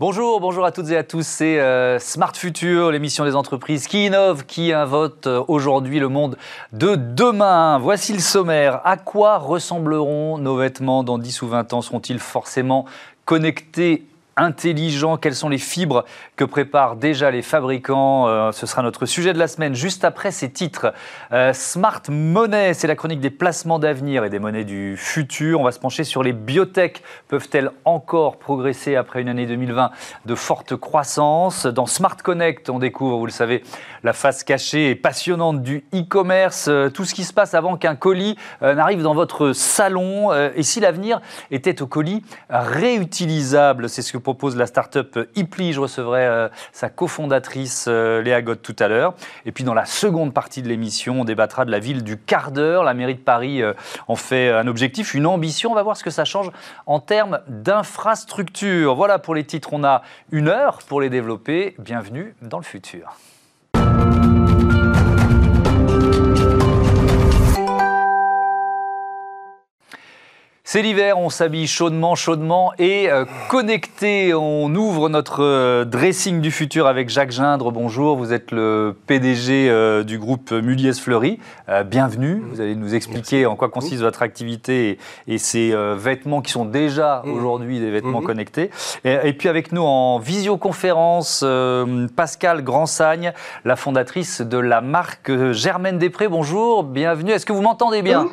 Bonjour, bonjour à toutes et à tous. C'est euh, Smart Future, l'émission des entreprises qui innovent, qui invotent euh, aujourd'hui le monde de demain. Voici le sommaire. À quoi ressembleront nos vêtements dans 10 ou 20 ans? Seront-ils forcément connectés intelligent Quelles sont les fibres que préparent déjà les fabricants euh, Ce sera notre sujet de la semaine, juste après ces titres. Euh, Smart Money, c'est la chronique des placements d'avenir et des monnaies du futur. On va se pencher sur les biotech. Peuvent-elles encore progresser après une année 2020 de forte croissance? Dans Smart Connect, on découvre, vous le savez, la face cachée et passionnante du e-commerce, euh, tout ce qui se passe avant qu'un colis n'arrive dans votre salon. et si l'avenir était au colis réutilisable, c'est ce que propose la start-up Ipli. Je recevrai euh, sa cofondatrice euh, Léa Gott tout à l'heure. Et puis dans la seconde partie de l'émission, on débattra de la ville du quart d'heure. La mairie de Paris euh, en fait un objectif, une ambition. On va voir ce que ça change en termes d'infrastructure. Voilà pour les titres. On a une heure pour les développer. Bienvenue dans le futur. C'est l'hiver, on s'habille chaudement, chaudement et euh, connecté. On ouvre notre euh, dressing du futur avec Jacques Gindre. Bonjour, vous êtes le PDG euh, du groupe Muliez Fleury. bienvenue. Vous allez nous expliquer en quoi consiste votre activité et, ces vêtements qui sont déjà mmh. aujourd'hui des vêtements mmh. connectés. Et, puis avec nous en visioconférence, Pascal Grandsagne, la fondatrice de la marque Germaine Després. Bonjour, bienvenue. Est-ce que vous m'entendez bien?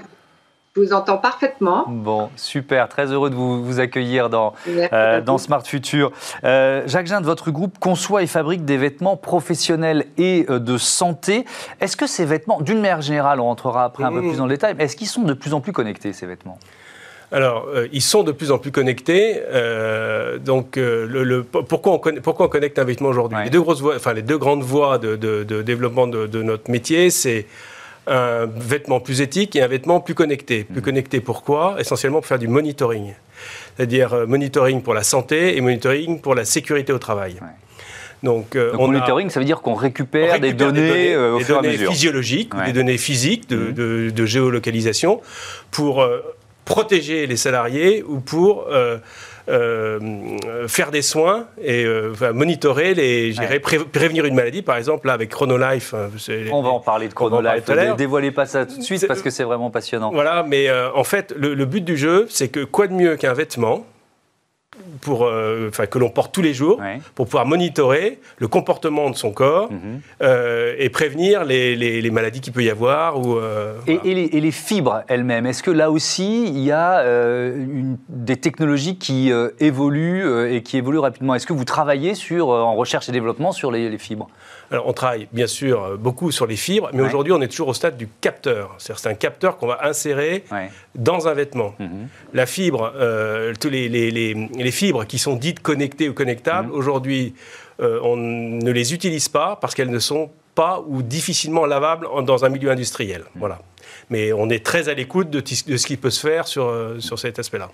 Je vous entends parfaitement. Bon, super, très heureux de vous, accueillir dans, euh, dans Smart Future. Euh, Jacques Ginde, votre groupe conçoit et fabrique des vêtements professionnels et euh, de santé. Est-ce que ces vêtements, d'une manière générale, on rentrera après un peu plus dans le détail, mais est-ce qu'ils sont de plus en plus connectés, ces vêtements? Alors, ils sont de plus en plus connectés. donc, le, pourquoi, on pourquoi, on connecte un vêtement aujourd'hui? Les, deux grosses enfin, les deux grandes voies de, de développement de, notre métier, c'est un vêtement plus éthique et un vêtement plus connecté. Plus mmh. connecté pourquoi? Essentiellement pour faire du monitoring. C'est-à-dire euh, monitoring pour la santé et monitoring pour la sécurité au travail. Donc, euh, monitoring, ça veut dire qu'on récupère, des données, euh, au fur et à mesure. physiologiques, des données physiques de, mmh. géolocalisation pour protéger les salariés ou pour faire des soins et euh, monitorer, les, prévenir une maladie, par exemple, là, avec Chronolife. Hein, on va en parler de Chronolife. Ne dévoilez pas ça tout de suite parce que c'est vraiment passionnant. Voilà, mais euh, en fait, le but du jeu, c'est que quoi de mieux qu'un vêtement pour, euh, que l'on porte tous les jours pour pouvoir monitorer le comportement de son corps mhm. euh, et prévenir les, maladies qu'il peut y avoir. Ou, euh, et, les, fibres elles-mêmes, est-ce que là aussi il y a des technologies qui évoluent et qui évoluent rapidement? Est-ce que vous travaillez sur, en recherche et développement sur les fibres? Alors, on travaille bien sûr euh, beaucoup sur les fibres, mais aujourd'hui, on est toujours au stade du capteur. C'est un capteur qu'on va insérer dans un vêtement. Mhm. La fibre, euh, tous les, les, fibres qui sont dites connectées ou connectables, mhm. aujourd'hui, euh, on ne les utilise pas parce qu'elles ne sont pas ou difficilement lavables dans un milieu industriel. Mhm. Voilà mais on est très à l'écoute de, ce qui peut se faire sur, euh, sur cet aspect-là.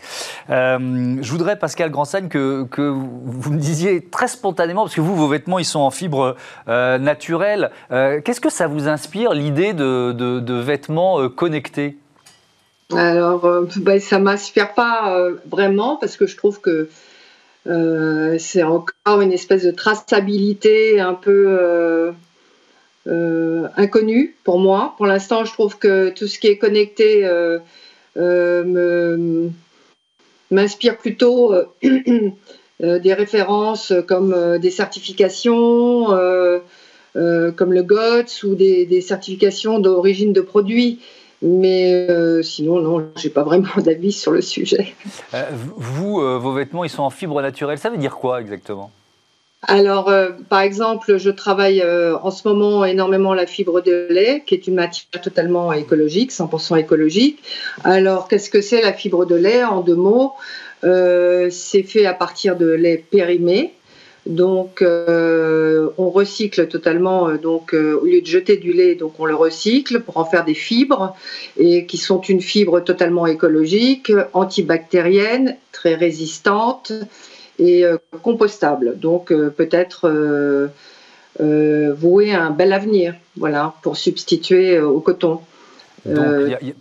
Euh, je voudrais, Pascal Grandsagne, que, que, vous me disiez très spontanément, parce que vous, vos vêtements, ils sont en fibre euh, naturelle. Qu'est-ce que ça vous inspire, l'idée de, de, vêtements connectés? Alors, ben, ça ne m'inspire pas vraiment parce que je trouve que c'est encore une espèce de traçabilité un peu euh, inconnu pour moi. Pour l'instant, je trouve que tout ce qui est connecté euh, euh, m'inspire plutôt des références comme des certifications, comme le GOTS ou des, certifications d'origine de produits. Mais sinon, non, j'ai pas vraiment d'avis sur le sujet. vous, vos vêtements, ils sont en fibre naturelle. Ça veut dire quoi exactement? Alors, euh, par exemple, je travaille euh, en ce moment énormément la fibre de lait, qui est une matière totalement écologique, 100% écologique. Alors, qu'est-ce que c'est la fibre de lait En deux mots, euh, c'est fait à partir de lait périmé. Donc, on recycle totalement. Donc, au lieu de jeter du lait, donc on le recycle pour en faire des fibres et qui sont une fibre totalement écologique, antibactérienne, très résistante et euh, compostable. Donc euh, peut-être euh, vouer un bel avenir, voilà, pour substituer au coton.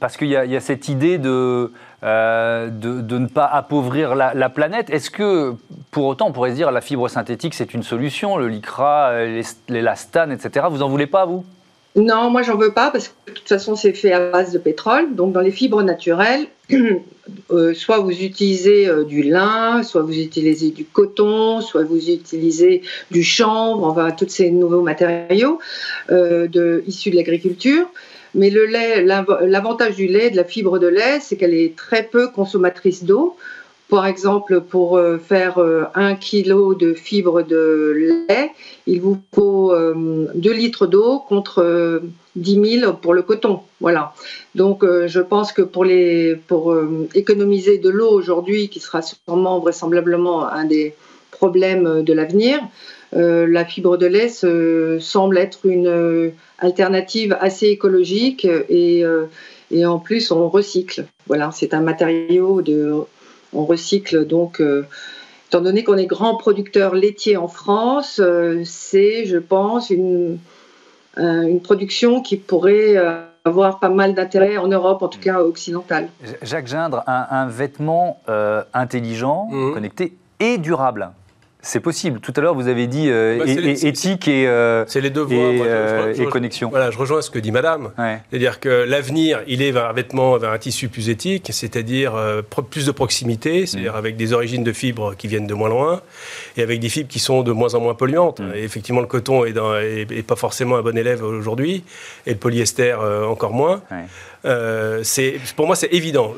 parce qu'il y, a cette idée de, de, de, ne pas appauvrir la, planète. Est-ce que, pour autant, on pourrait se dire la fibre synthétique, c'est une solution, le lycra, l'élastane, etc. Vous en voulez pas, vous? Non, moi j'en veux pas parce que de toute façon c'est fait à base de pétrole. Donc dans les fibres naturelles, euh, soit vous utilisez euh, du lin, soit vous utilisez du coton, soit vous utilisez du chanvre, enfin tous ces nouveaux matériaux euh, issus de l'agriculture. Mais le lait, l'avantage du lait, de la fibre de lait, c'est qu'elle est très peu consommatrice d'eau. Par exemple, pour euh, faire euh, un kilo de fibres de lait, il vous faut 2 euh, litres d'eau contre 10 000 pour le coton. Voilà. Donc, je pense que pour économiser de l'eau aujourd'hui, qui sera sûrement vraisemblablement un des problèmes de l'avenir, la fibre de lait semble être une alternative assez écologique et, et en plus on recycle. Voilà, c'est un matériau de on recycle donc, euh, étant donné qu'on est grand producteur laitier en France, euh, c'est, je pense, une, euh, une production qui pourrait avoir pas mal d'intérêt en Europe, en tout cas occidentale. Jacques Gindre, un, vêtement intelligent, mmh. connecté et durable. C'est possible. Tout à l'heure, vous avez dit euh, bah, éthique et, euh, c'est les devoirs, et, euh, connexion. Voilà, je rejoins ce que dit Madame. C'est-à-dire que l'avenir, il est vers un vêtement, vers un tissu plus éthique, c'est-à-dire plus de proximité, c'est-à-dire mm. avec des origines de fibres qui viennent de moins loin et avec des fibres qui sont de moins en moins polluantes. Mm. Et effectivement, le coton est, pas forcément un bon élève aujourd'hui et le polyester encore moins. Euh, pour moi, c'est évident.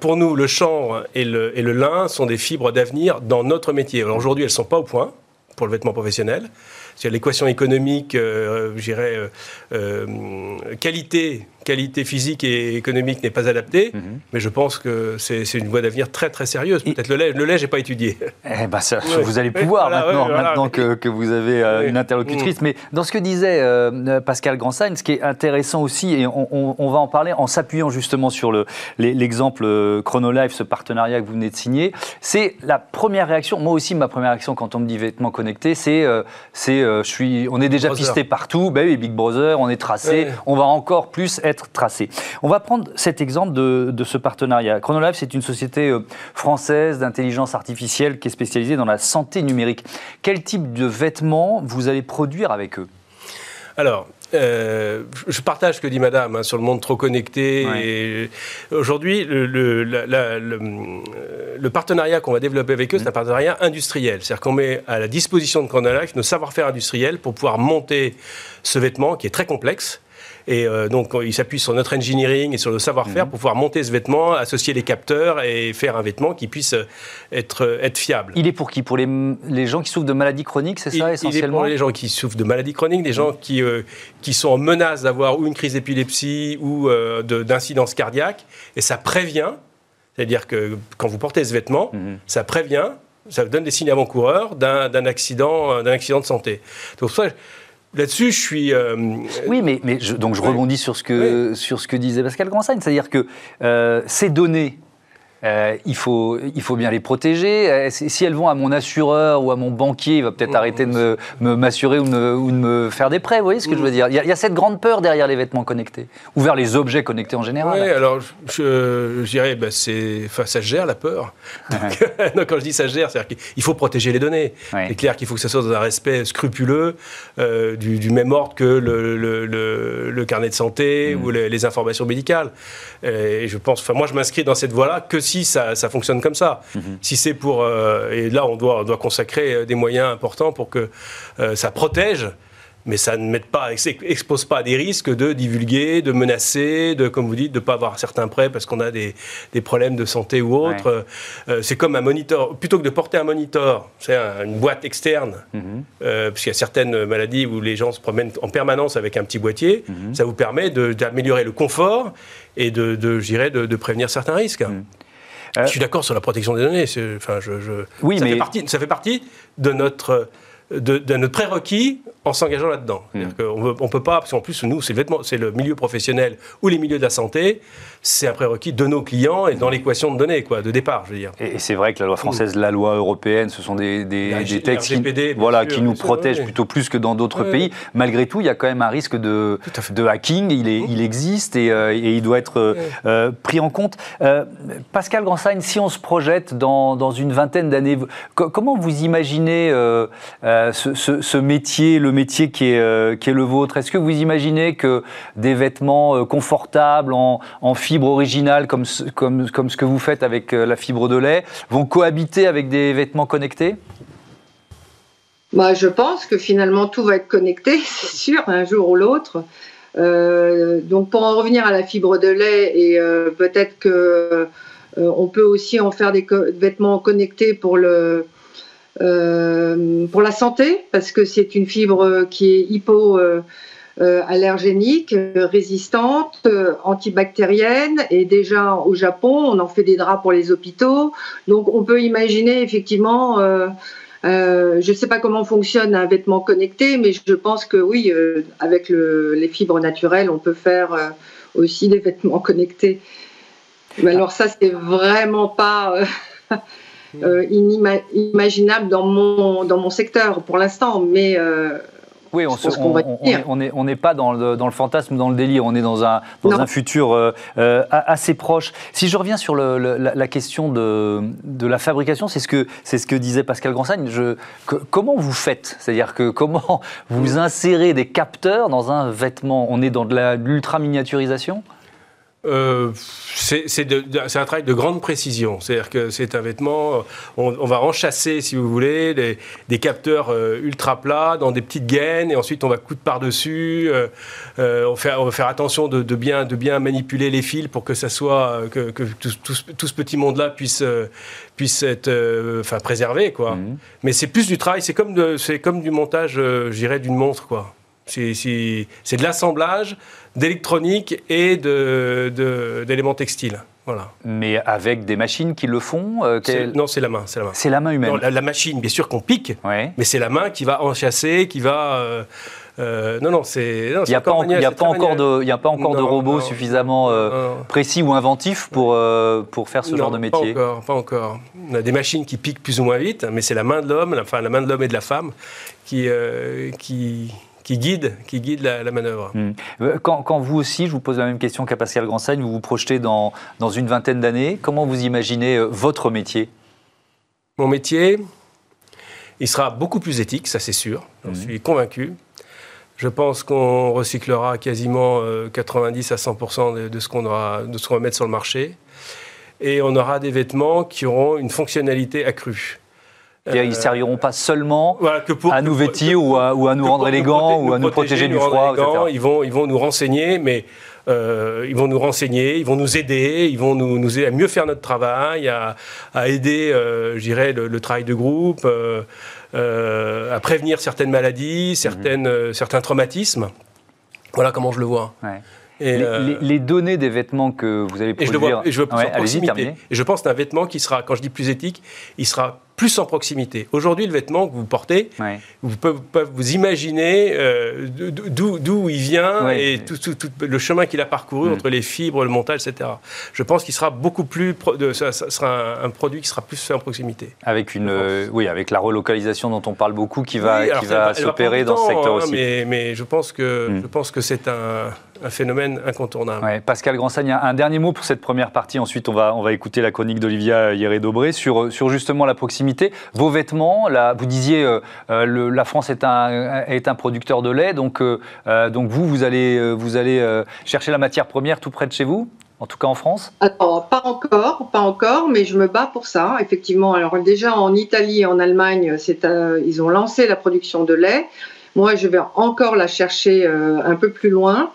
Pour nous, le chanvre et le, et le lin sont des fibres d'avenir dans notre métier. Alors aujourd'hui, elles ne sont pas au point pour le vêtement professionnel. L'équation économique, euh, je dirais, euh, euh, qualité qualité physique et économique n'est pas adaptée, mhm. mais je pense que c'est une voie d'avenir très très sérieuse. Peut-être le lait, le lait, j'ai pas étudié. Eh ben ça, vous allez pouvoir maintenant, maintenant que, que, vous avez euh, une interlocutrice. Mm. Mais dans ce que disait euh, Pascal Grandstein, ce qui est intéressant aussi, et on, on, va en parler en s'appuyant justement sur l'exemple euh, Chronolife, ce partenariat que vous venez de signer, c'est la première réaction. Moi aussi, ma première réaction quand on me dit vêtements connectés, c'est, c'est, je suis, on est déjà pisté partout. Ben oui, Big Brother, on est tracé, on va encore plus être tracé. On va prendre cet exemple de, ce partenariat. Chronolife, c'est une société euh, française d'intelligence artificielle qui est spécialisée dans la santé numérique. Quel type de vêtements vous allez produire avec eux? Alors, euh, je partage ce que dit Madame hein, sur le monde trop connecté. Aujourd'hui, le, le, partenariat qu'on va développer avec eux, c'est un mmh. partenariat industriel. C'est-à-dire qu'on met à la disposition de Chronolife nos savoir-faire industriels pour pouvoir monter ce vêtement qui est très complexe et euh, donc, il s'appuie sur notre engineering et sur le savoir-faire mhm. pour pouvoir monter ce vêtement, associer les capteurs et faire un vêtement qui puisse euh, être, euh, être fiable. Il est pour qui? Pour les, les, gens qui souffrent de maladies chroniques, c'est ça essentiellement Il est pour les gens qui souffrent de maladies chroniques, des gens qui, qui sont en menace d'avoir ou une crise d'épilepsie ou d'incidence cardiaque. Et ça prévient, c'est-à-dire que quand vous portez ce vêtement, mhm. ça prévient, ça donne des signes avant-coureurs d'un accident, d'un accident de santé. Donc, ça, Là-dessus, je suis. Euh, oui, mais, mais donc je rebondis sur ce que, sur ce que disait Pascal Grandstein, c'est-à-dire que euh, ces données euh, il, faut, il faut bien les protéger. Euh, si elles vont à mon assureur ou à mon banquier, il va peut-être arrêter de m'assurer ou, ou, de me faire des prêts. Vous voyez ce que je veux dire? Il y, a, cette grande peur derrière les vêtements connectés, ou vers les objets connectés en général. Oui, alors je, dirais, bah, enfin, ça gère la peur. Donc, quand je dis ça gère, c'est-à-dire qu'il faut protéger les données. C'est Il clair qu'il faut que ça soit dans un respect scrupuleux euh, du, même ordre que le, le, carnet de santé mm. ou les, informations médicales. Et je pense, enfin, moi, je m'inscris dans cette voie-là que si si ça, fonctionne comme ça. Mhm. Si c'est pour... Euh, et là, on doit, doit consacrer euh, des moyens importants pour que euh, ça protège mais ça ne met pas, expose pas à des risques de divulguer, de menacer, de, comme vous dites, de ne pas avoir certains prêts parce qu'on a des, des, problèmes de santé ou autre. c'est comme un monitor. Plutôt que de porter un monitor, c'est une boîte externe, mhm. parce qu'il y a certaines maladies où les gens se promènent en permanence avec un petit boîtier, mhm. ça vous permet d'améliorer le confort et de, de, de, de prévenir certains risques. Je suis d'accord sur la protection des données. Enfin, je, oui, ça, mais... fait partie, ça fait partie de notre de, notre prérequis en s'engageant là-dedans. Hmm. On ne peut pas, parce qu'en plus, nous, c'est le, c'est le milieu professionnel ou les milieux de la santé, c'est un prérequis de nos clients et dans l'équation de données, quoi, de départ, je veux dire. Et, c'est vrai que la loi française, la loi européenne, ce sont des, des, textes qui, voilà, qui nous protègent plutôt plus que dans d'autres pays. Malgré tout, il y a quand même un risque de, de hacking, il, est, il existe et, euh, et, il doit être euh, euh, pris en compte. Pascal Gransagne, si on se projette dans, dans une vingtaine d'années, comment vous imaginez ce, ce, métier, le métier qui est, qui est le vôtre? Est-ce que vous imaginez que des vêtements confortables en, en fibre originale comme, comme, comme ce que vous faites avec la fibre de lait vont cohabiter avec des vêtements connectés? Bah, je pense que finalement tout va être connecté, c'est sûr, un jour ou l'autre. Euh, donc pour en revenir à la fibre de lait et euh, peut-être que euh, on peut aussi en faire des vêtements connectés pour le pour la santé parce que c'est une fibre qui est hypo allergénique, résistante, antibactérienne et déjà au Japon on en fait des draps pour les hôpitaux. Donc on peut imaginer effectivement euh, je ne sais pas comment fonctionne un vêtement connecté, mais je pense que oui, euh, avec les fibres naturelles, on peut faire euh, aussi des vêtements connectés. Mais alors ça, c'est vraiment pas inimaginable dans mon, dans mon secteur pour l'instant, mais oui, on n'est pas dans le, fantasme, dans le délire, on est dans un, dans un futur euh, euh, assez proche. Si je reviens sur la, question de, de, la fabrication, c'est ce, que, ce que disait Pascal Gransagne. Je, comment vous faites? C'est-à-dire que comment vous insérez des capteurs dans un vêtement? On est dans de l'ultra-miniaturisation? Euh, c'est un travail de grande précision. C'est-à-dire que c'est un vêtement, on, va enchasser, si vous voulez, des, capteurs euh, ultra plats dans des petites gaines, et ensuite on va coudre par-dessus. Euh, on, va faire attention de, bien, de bien manipuler les fils pour que ça soit, que, tout, ce petit monde-là puisse, puisse être enfin, préservé. Quoi. Mmh. Mais c'est plus du travail, c'est comme, comme du montage, je dirais, d'une montre. quoi. C'est de l'assemblage d'électronique et d'éléments textiles. Voilà. Mais avec des machines qui le font euh, Non, c'est la main. C'est la main, la main humaine. la, machine, bien sûr qu'on pique, mais c'est la main qui va enchasser, qui va... Euh, euh, non, non, c'est. Il n'y a, pas, a pas encore de, a pas encore de robots suffisamment précis ou inventifs pour, pour faire ce genre de métier. Pas encore, pas encore. On a des machines qui piquent plus ou moins vite, mais c'est la main de l'homme, enfin la main de l'homme et de la femme qui, qui, qui guide, qui guide la, manœuvre. Hmm. Euh, quand, quand, vous aussi, je vous pose la même question qu'à Pascal Gransagne, vous vous projetez dans, dans une vingtaine d'années, comment vous imaginez euh, votre métier? Mon métier, il sera beaucoup plus éthique, ça c'est sûr, j'en hmm. suis convaincu. Je pense qu'on recyclera quasiment 90 euh, à 100% de, ce qu'on va mettre sur le marché. Et on aura des vêtements qui auront une fonctionnalité accrue. Ils ne serviront pas seulement à nous vêtir ou, à, nous rendre élégants ou à nous protéger, du froid. Ils vont, ils vont nous renseigner, mais euh, ils vont nous renseigner, ils vont nous aider, ils vont nous, nous aider à mieux faire notre travail, à, aider, euh, je dirais, le, travail de groupe, euh, à prévenir certaines maladies, certaines, mhm. certains traumatismes. Voilà comment je le vois. Et les, données des vêtements que vous allez produire... Et je, veux, et je pense qu'un vêtement qui sera, quand je dis plus éthique, il sera plus en proximité. Aujourd'hui, le vêtement que vous portez, vous pouvez, vous imaginer euh, d'où il vient et tout, le chemin qu'il a parcouru mm. entre les fibres, le montage, etc. Je pense qu'il sera beaucoup plus, de, ça, sera un, produit qui sera plus fait en proximité. Avec une, euh, oui, avec la relocalisation dont on parle beaucoup, qui va, qui va s'opérer dans ce secteur hein, aussi. Mais, mais, je pense que, mm. je pense que c'est un, un, phénomène incontournable. Pascal Gransagne, un dernier mot pour cette première partie. Ensuite, on va, on va écouter la chronique d'Olivia Hieré-Dobré sur, sur justement la proximité vos vêtements, là, vous disiez euh, euh, la France est un, est un producteur de lait, donc, euh, donc vous, vous allez, vous allez chercher la matière première tout près de chez vous en tout cas en France? Alors, pas encore, pas encore, mais je me bats pour ça, effectivement. Alors déjà en Italie et en Allemagne, ils ont lancé la production de lait. Moi, je vais encore la chercher un peu plus loin.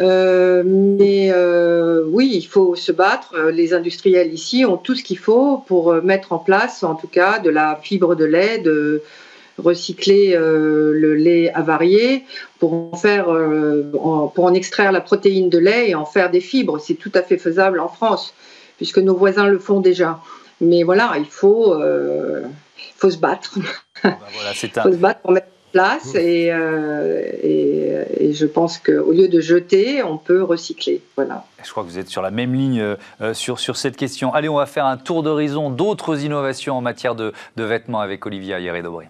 Euh, mais euh, oui, il faut se battre. Les industriels ici ont tout ce qu'il faut pour euh, mettre en place, en tout cas, de la fibre de lait, de recycler le lait avarié pour en faire, pour en extraire la protéine de lait et en faire des fibres. C'est tout à fait faisable en France, puisque nos voisins le font déjà. Mais voilà, il faut faut se battre. Bah faut se battre pour mettre place et, et, je pense qu'au lieu de jeter, on peut recycler. Voilà. Je crois que vous êtes sur la même ligne sur, sur cette question. Allez, on va faire un tour d'horizon d'autres innovations en matière de, de vêtements avec Olivia Hieré-Dobré.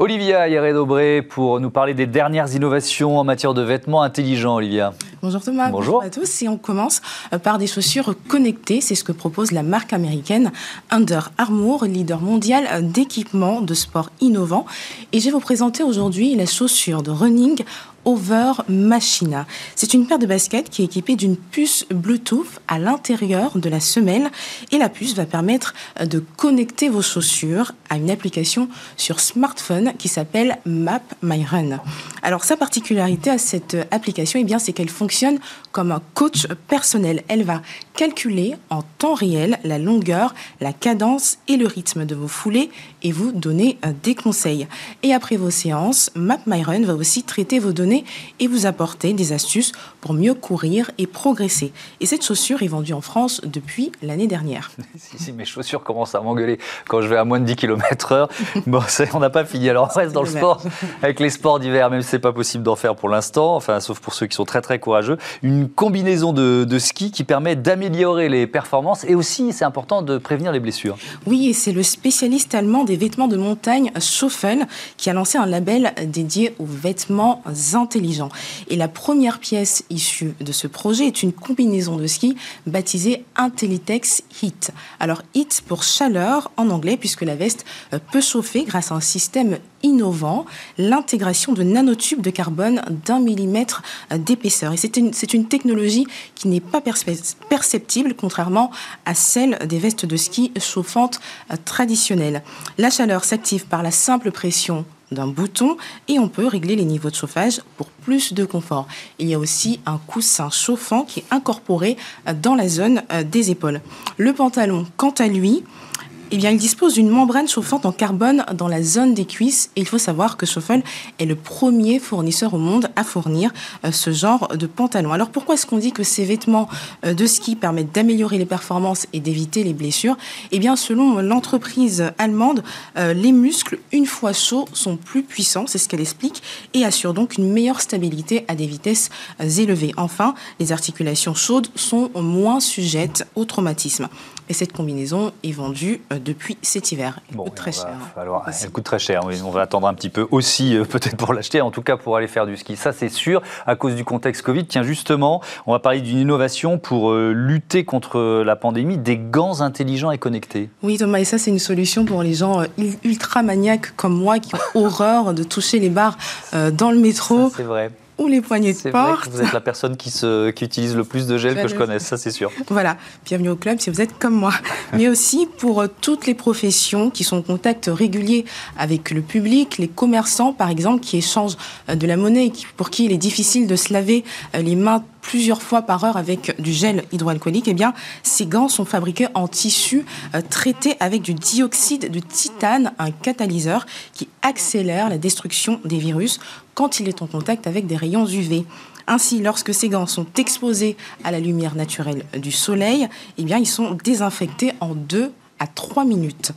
Olivia Hieré-Dobré pour nous parler des dernières innovations en matière de vêtements intelligents, Olivia. Bonjour Thomas, bonjour, à tous. Et on commence euh, par des chaussures connectées. C'est ce que propose la marque américaine Under Armour, leader mondial euh, d'équipements de sport innovants. Et je vais vous présenter aujourd'hui la chaussure de running Over Machina. C'est une paire de baskets qui est équipée d'une puce Bluetooth à l'intérieur de la semelle et la puce va permettre de connecter vos chaussures à une application sur smartphone qui s'appelle Map My Run. Alors sa particularité à cette application, eh bien, c'est qu'elle fonctionne comme un coach personnel. Elle va calculer en temps réel la longueur, la cadence et le rythme de vos foulées et vous donner euh, des conseils. Et après vos séances, Map My Run va aussi traiter vos données et vous apporter des astuces pour mieux courir et progresser. Et cette chaussure est vendue en France depuis l'année dernière. si, mes chaussures commencent à m'engueuler quand je vais à moins de 10 km heure, bon, on n'a pas fini. Alors on reste dans le sport, avec les sports d'hiver, même si c'est pas possible d'en faire pour l'instant, enfin, sauf pour ceux qui sont très très courageux. Une combinaison de, de ski qui permet d'améliorer les performances et aussi, c'est important, de prévenir les blessures. Oui, et c'est le spécialiste allemand des vêtements de montagne, Schoffel, qui a lancé un label dédié aux vêtements intelligents. Et la première pièce issue de ce projet est une combinaison de ski baptisée Intellitex Heat. Alors Heat pour chaleur en anglais, puisque la veste peut chauffer grâce à un système innovant, l'intégration de nanotubes de carbone d'un millimètre d'épaisseur. Et c'est une, une, technologie qui n'est pas perceptible, contrairement à celle des vestes de ski chauffantes euh, traditionnelles. La chaleur s'active par la simple pression d'un bouton et on peut régler les niveaux de chauffage pour plus de confort. Il y a aussi un coussin chauffant qui est incorporé euh, dans la zone des épaules. Le pantalon, quant à lui, eh bien, il dispose d'une membrane chauffante en carbone dans la zone des cuisses. Et il faut savoir que Schoffel est le premier fournisseur au monde à fournir euh, ce genre de pantalon. Alors pourquoi est-ce qu'on dit que ces vêtements euh, de ski permettent d'améliorer les performances et d'éviter les blessures? Eh bien, selon l'entreprise allemande, euh, les muscles, une fois chauds, sont plus puissants, c'est ce qu'elle explique, et assurent donc une meilleure stabilité à des vitesses élevées. Enfin, les articulations chaudes sont moins sujettes au traumatisme. Et cette combinaison est vendue euh, depuis cet hiver. Elle coûte très cher. Alors, elle coûte très cher. On va attendre un petit peu aussi, euh, peut-être pour l'acheter, en tout cas pour aller faire du ski. Ça, c'est sûr, à cause du contexte Covid. Tiens, justement, on va parler d'une innovation pour euh, lutter contre la pandémie, des gants intelligents et connectés. Oui, Thomas, et ça, c'est une solution pour les gens ultra maniaques comme moi qui ont horreur de toucher les barres dans le métro. C'est vrai ou les poignées de porte. Vrai que vous êtes la personne qui, se, qui utilise le plus de gel que je connaisse, ça c'est sûr. Voilà, bienvenue au club si vous êtes comme moi. Mais aussi pour euh, toutes les professions qui sont en contact régulier avec le public, les commerçants par exemple qui échangent euh, de la monnaie pour qui il est difficile de se laver euh, les mains plusieurs fois par heure avec du gel hydroalcoolique, eh bien, ces gants sont fabriqués en tissu traité avec du dioxyde de titane, un catalyseur qui accélère la destruction des virus quand il est en contact avec des rayons UV. Ainsi, lorsque ces gants sont exposés à la lumière naturelle du soleil, eh bien, ils sont désinfectés en deux à 3 minutes.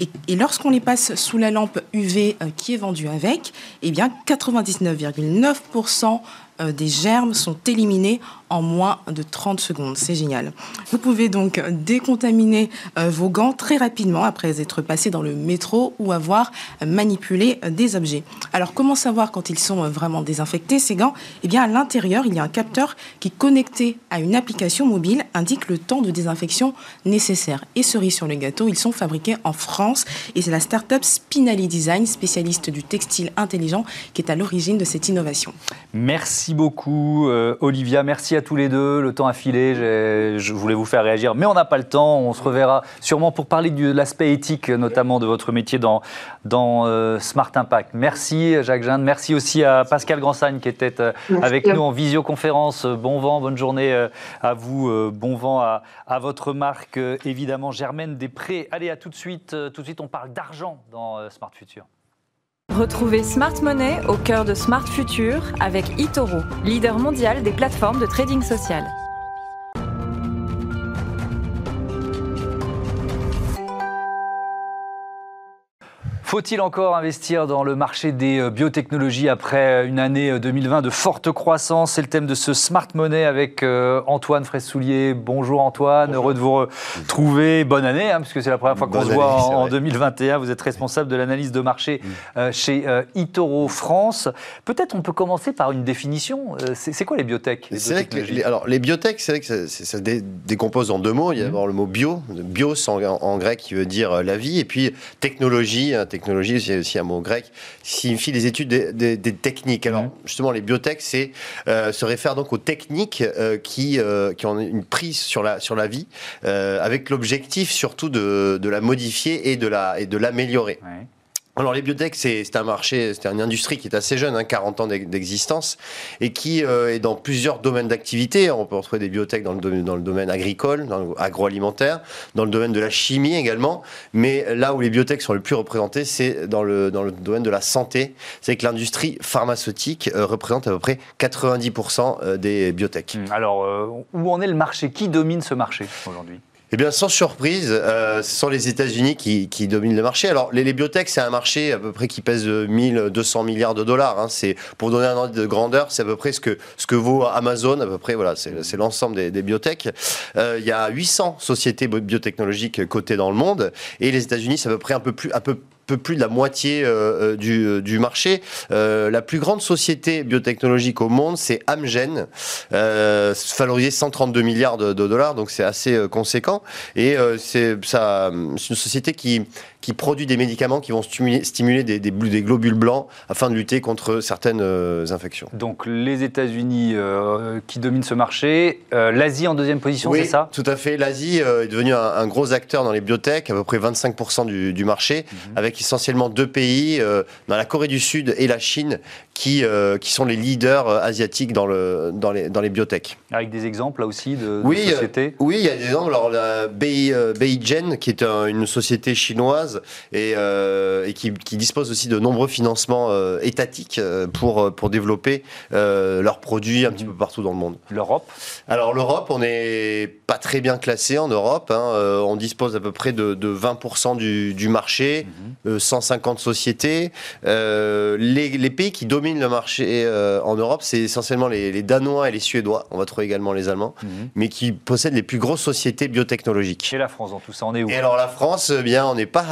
Et, lorsqu'on les passe sous la lampe UV euh, qui est vendue avec, eh bien 99,9% euh, des germes sont éliminés en moins de 30 secondes. C'est génial. Vous pouvez donc décontaminer euh, vos gants très rapidement après être passé dans le métro ou avoir manipulé des objets. Alors comment savoir quand ils sont vraiment désinfectés ces gants? Eh bien à l'intérieur, il y a un capteur qui connecté à une application mobile indique le temps de désinfection nécessaire. Et cerise sur le gâteau, ils sont fabriqués en France et c'est la start-up Spinelli Design, spécialiste du textile intelligent, qui est à l'origine de cette innovation. Merci Merci beaucoup, euh, Olivia. Merci à tous les deux. Le temps a filé. Je voulais vous faire réagir, mais on n'a pas le temps. On se reverra sûrement pour parler de l'aspect éthique, notamment de votre métier dans, dans euh, Smart Impact. Merci, Jacques Jeanne. Merci aussi à Pascal Grandsagne qui était euh, avec nous en visioconférence. Bon vent, bonne journée à vous. Bon vent à, à votre marque, évidemment, Germaine Després. Allez, à tout de suite. Tout de suite, on parle d'argent dans Smart Future. Retrouvez Smart Money au cœur de Smart Future avec eToro, leader mondial des plateformes de trading social. Faut-il encore investir dans le marché des euh, biotechnologies après une année 2020 de forte croissance? C'est le thème de ce Smart Money avec Antoine Fraissoulier. Bonjour Antoine, heureux de vous retrouver. Bonne année, hein, puisque c'est la première fois qu'on se voit en, 2021. Vous êtes responsable de l'analyse de marché mm. chez Itoro France. Peut-être on peut commencer par une définition. c'est quoi les biotech les, alors, les biotech, c'est vrai que ça, décompose en deux mots. Il y a mm. le mot bio, bios en, en, grec qui veut dire la vie, et puis technologie, technologie, c'est aussi un mot grec, signifie les études des, techniques. Alors, mhm. justement, les biotech, c'est euh, se réfère donc aux techniques euh, qui, euh, qui ont une prise sur la, sur la vie, avec l'objectif surtout de, de, la modifier et de la et de l'améliorer. Alors les biotech, c'est un marché, c'est une industrie qui est assez jeune, hein, 40 ans d'existence, et qui euh, est dans plusieurs domaines d'activité. On peut retrouver des biotech dans le, dans le domaine agricole, dans agroalimentaire, dans le domaine de la chimie également. Mais là où les biotech sont les plus représentés, c'est dans le, dans le domaine de la santé. C'est que l'industrie pharmaceutique euh, représente à peu près 90% euh, des biotech. Alors, où en est le marché? Qui domine ce marché aujourd'hui? Eh bien, sans surprise, euh, ce sont les États-Unis qui, qui, dominent le marché. Alors, les, les biotech, c'est un marché à peu près qui pèse 1200 milliards de dollars. Hein. C'est pour donner un ordre de grandeur, c'est à peu près ce que ce que vaut Amazon. À peu près, voilà, c'est l'ensemble des, des biotech. Euh, il y a 800 sociétés biotechnologiques cotées dans le monde, et les États-Unis, c'est à peu près un peu plus, un peu peu plus de la moitié euh, euh, du, euh, du, marché. la plus grande société biotechnologique au monde, c'est Amgen, euh, valorisée 132 milliards de, de dollars, donc c'est assez conséquent. Et c'est une société qui qui produit des médicaments qui vont stimuler, stimuler des, des, des, globules blancs afin de lutter contre certaines infections. Donc les États-Unis qui dominent ce marché, l'Asie en deuxième position, c'est ça? Tout à fait. L'Asie est devenue un, gros acteur dans les biotech, à peu près 25% du, du marché, mhm. avec essentiellement deux pays, euh, dans la Corée du Sud et la Chine, qui, euh, qui sont les leaders euh, asiatiques dans, le, dans, les, dans les biotech. Avec des exemples là aussi de, oui, sociétés? Oui, il y a des exemples. Alors, la Beigen, qui est une société chinoise et, et qui, qui, dispose aussi de nombreux financements étatiques pour, pour développer leurs produits un petit peu partout dans le monde. L'Europe? Alors, l'Europe, on n'est pas très bien classé en Europe. Hein. on dispose à peu près de, de 20% du, du marché. Mhm. 150 sociétés. Euh, les, pays qui dominent le marché euh, en Europe, c'est essentiellement les, Danois et les Suédois. On va trouver également les Allemands, mhm. mais qui possèdent les plus grosses sociétés biotechnologiques. Et la France dans tout ça, on est où? Et alors la France, eh bien, on n'est pas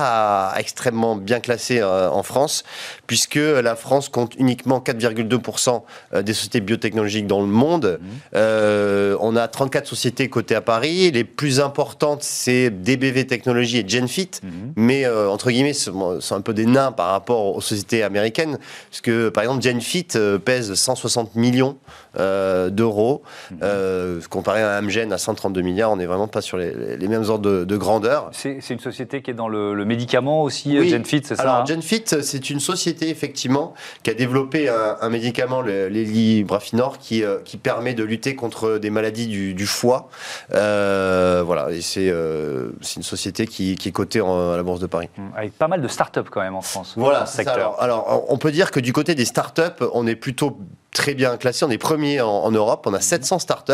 extrêmement bien classé euh, en France, puisque la France compte uniquement 4,2% des sociétés biotechnologiques dans le monde. Mhm. on a 34 sociétés cotées à Paris. Les plus importantes, c'est DBV Technologies et Genfit, mais entre guillemets, sont un peu des nains par rapport aux sociétés américaines, parce que par exemple Genfit euh, pèse 160 millions euh, d'euros, euh, comparé à Amgen à 132 milliards, on n'est vraiment pas sur les, mêmes ordres de, grandeur. C'est une société qui est dans le, médicament aussi, Genfit, c'est ça Alors hein Genfit, c'est une société effectivement qui a développé un, médicament, l'Elibrafinor, qui, qui permet de lutter contre des maladies du, foie. voilà, et c'est une société qui, est cotée à la Bourse de Paris. Avec pas mal de start-up quand même en France. Voilà, secteur. alors, on peut dire que du côté des start-up, on est plutôt très bien classé. On est premier en, Europe. On a 700 startups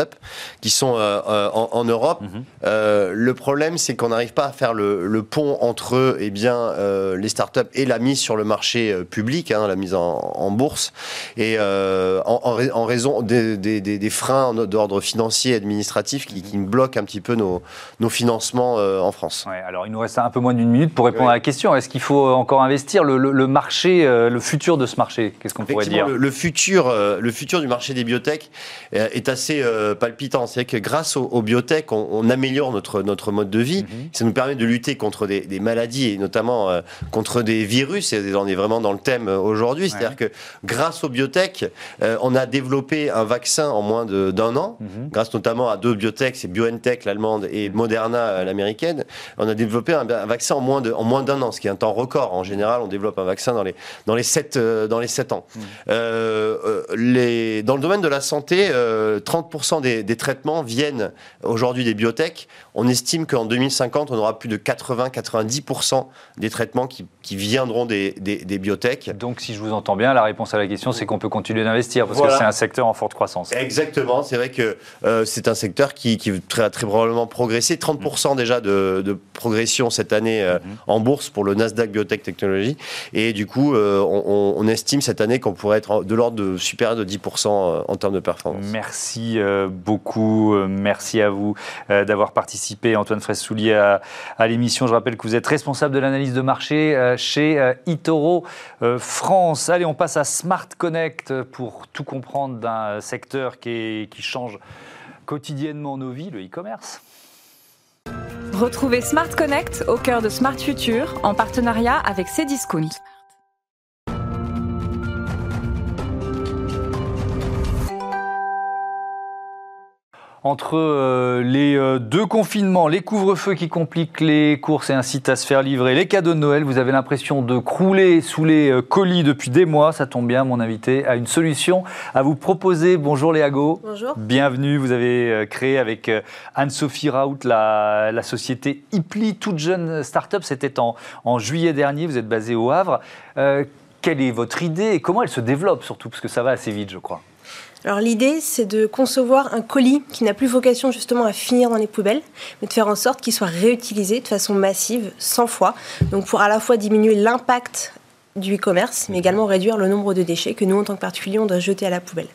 qui sont euh, euh, en, Europe. Mhm. Euh, le problème, c'est qu'on n'arrive pas à faire le, pont entre eux, eh bien, les startups et la mise sur le marché public, hein, la mise en, bourse. Et en, raison des, des, freins d'ordre financier et administratif qui, qui, bloquent un petit peu nos, nos financements en France. Ouais, alors, il nous reste un peu moins d'une minute pour répondre à la question. Est-ce qu'il faut encore investir le, marché, le futur de ce marché? Qu'est-ce qu'on pourrait dire? le, futur euh, le futur du marché des biotech euh, est assez euh, palpitant. C'est que grâce aux, biotech, on, améliore notre, notre mode de vie. Mhm. Ça nous permet de lutter contre des, maladies et notamment contre des virus. Et on est vraiment dans le thème aujourd'hui. C'est-à-dire que grâce aux biotech, on a développé un vaccin en moins d'un an, mhm. grâce notamment à deux biotech, c'est BioNTech l'allemande et Moderna l'américaine. On a développé un, vaccin en moins de en moins d'un an, ce qui est un temps record. En général, on développe un vaccin dans les dans les sept dans les sept ans. Mhm. Les, dans le domaine de la santé, 30% des, des, traitements viennent aujourd'hui des biotech. On estime qu'en 2050, on aura plus de 80-90% des traitements qui, qui viendront des, des, des, biotech. Donc, si je vous entends bien, la réponse à la question, c'est qu'on peut continuer d'investir parce que c'est un secteur en forte croissance. Exactement. C'est vrai que c'est un secteur qui, qui va très, très probablement progresser. 30% déjà de, de, progression cette année mm-hmm. en bourse pour le Nasdaq Biotech Technology. Et du coup, on, on, estime cette année qu'on pourrait être de l'ordre de supérieur de 10% en termes de performance. Merci beaucoup. Merci à vous d'avoir participé, Antoine Fraisse-Soulier, à, à l'émission. Je rappelle que vous êtes responsable de l'analyse de marché euh, chez euh, Itoro euh, France. Allez, on passe à Smart Connect pour tout comprendre d'un secteur qui, qui change quotidiennement nos vies, le e-commerce. Retrouvez Smart Connect au cœur de Smart Future en partenariat avec Cdiscount. Entre euh, les euh, deux confinements, les couvre-feux qui compliquent les courses et incitent à se faire livrer, les cadeaux de Noël, vous avez l'impression de crouler sous les euh, colis depuis des mois. Ça tombe bien, mon invité a une solution à vous proposer. Bonjour Léago. Bonjour. Bienvenue. Vous avez créé avec Anne-Sophie Raoult la, la, société Ipli, toute jeune start-up. C'était en, en, juillet dernier. Vous êtes basé au Havre. quelle est votre idée et comment elle se développe surtout Parce que ça va assez vite, je crois? L'idée, c'est de concevoir un colis qui n'a plus vocation justement à finir dans les poubelles, mais de faire en sorte qu'il soit réutilisé de façon massive, 100 fois, donc pour à la fois diminuer l'impact du e-commerce, mais également réduire le nombre de déchets que nous, en tant que particuliers, on doit jeter à la poubelle.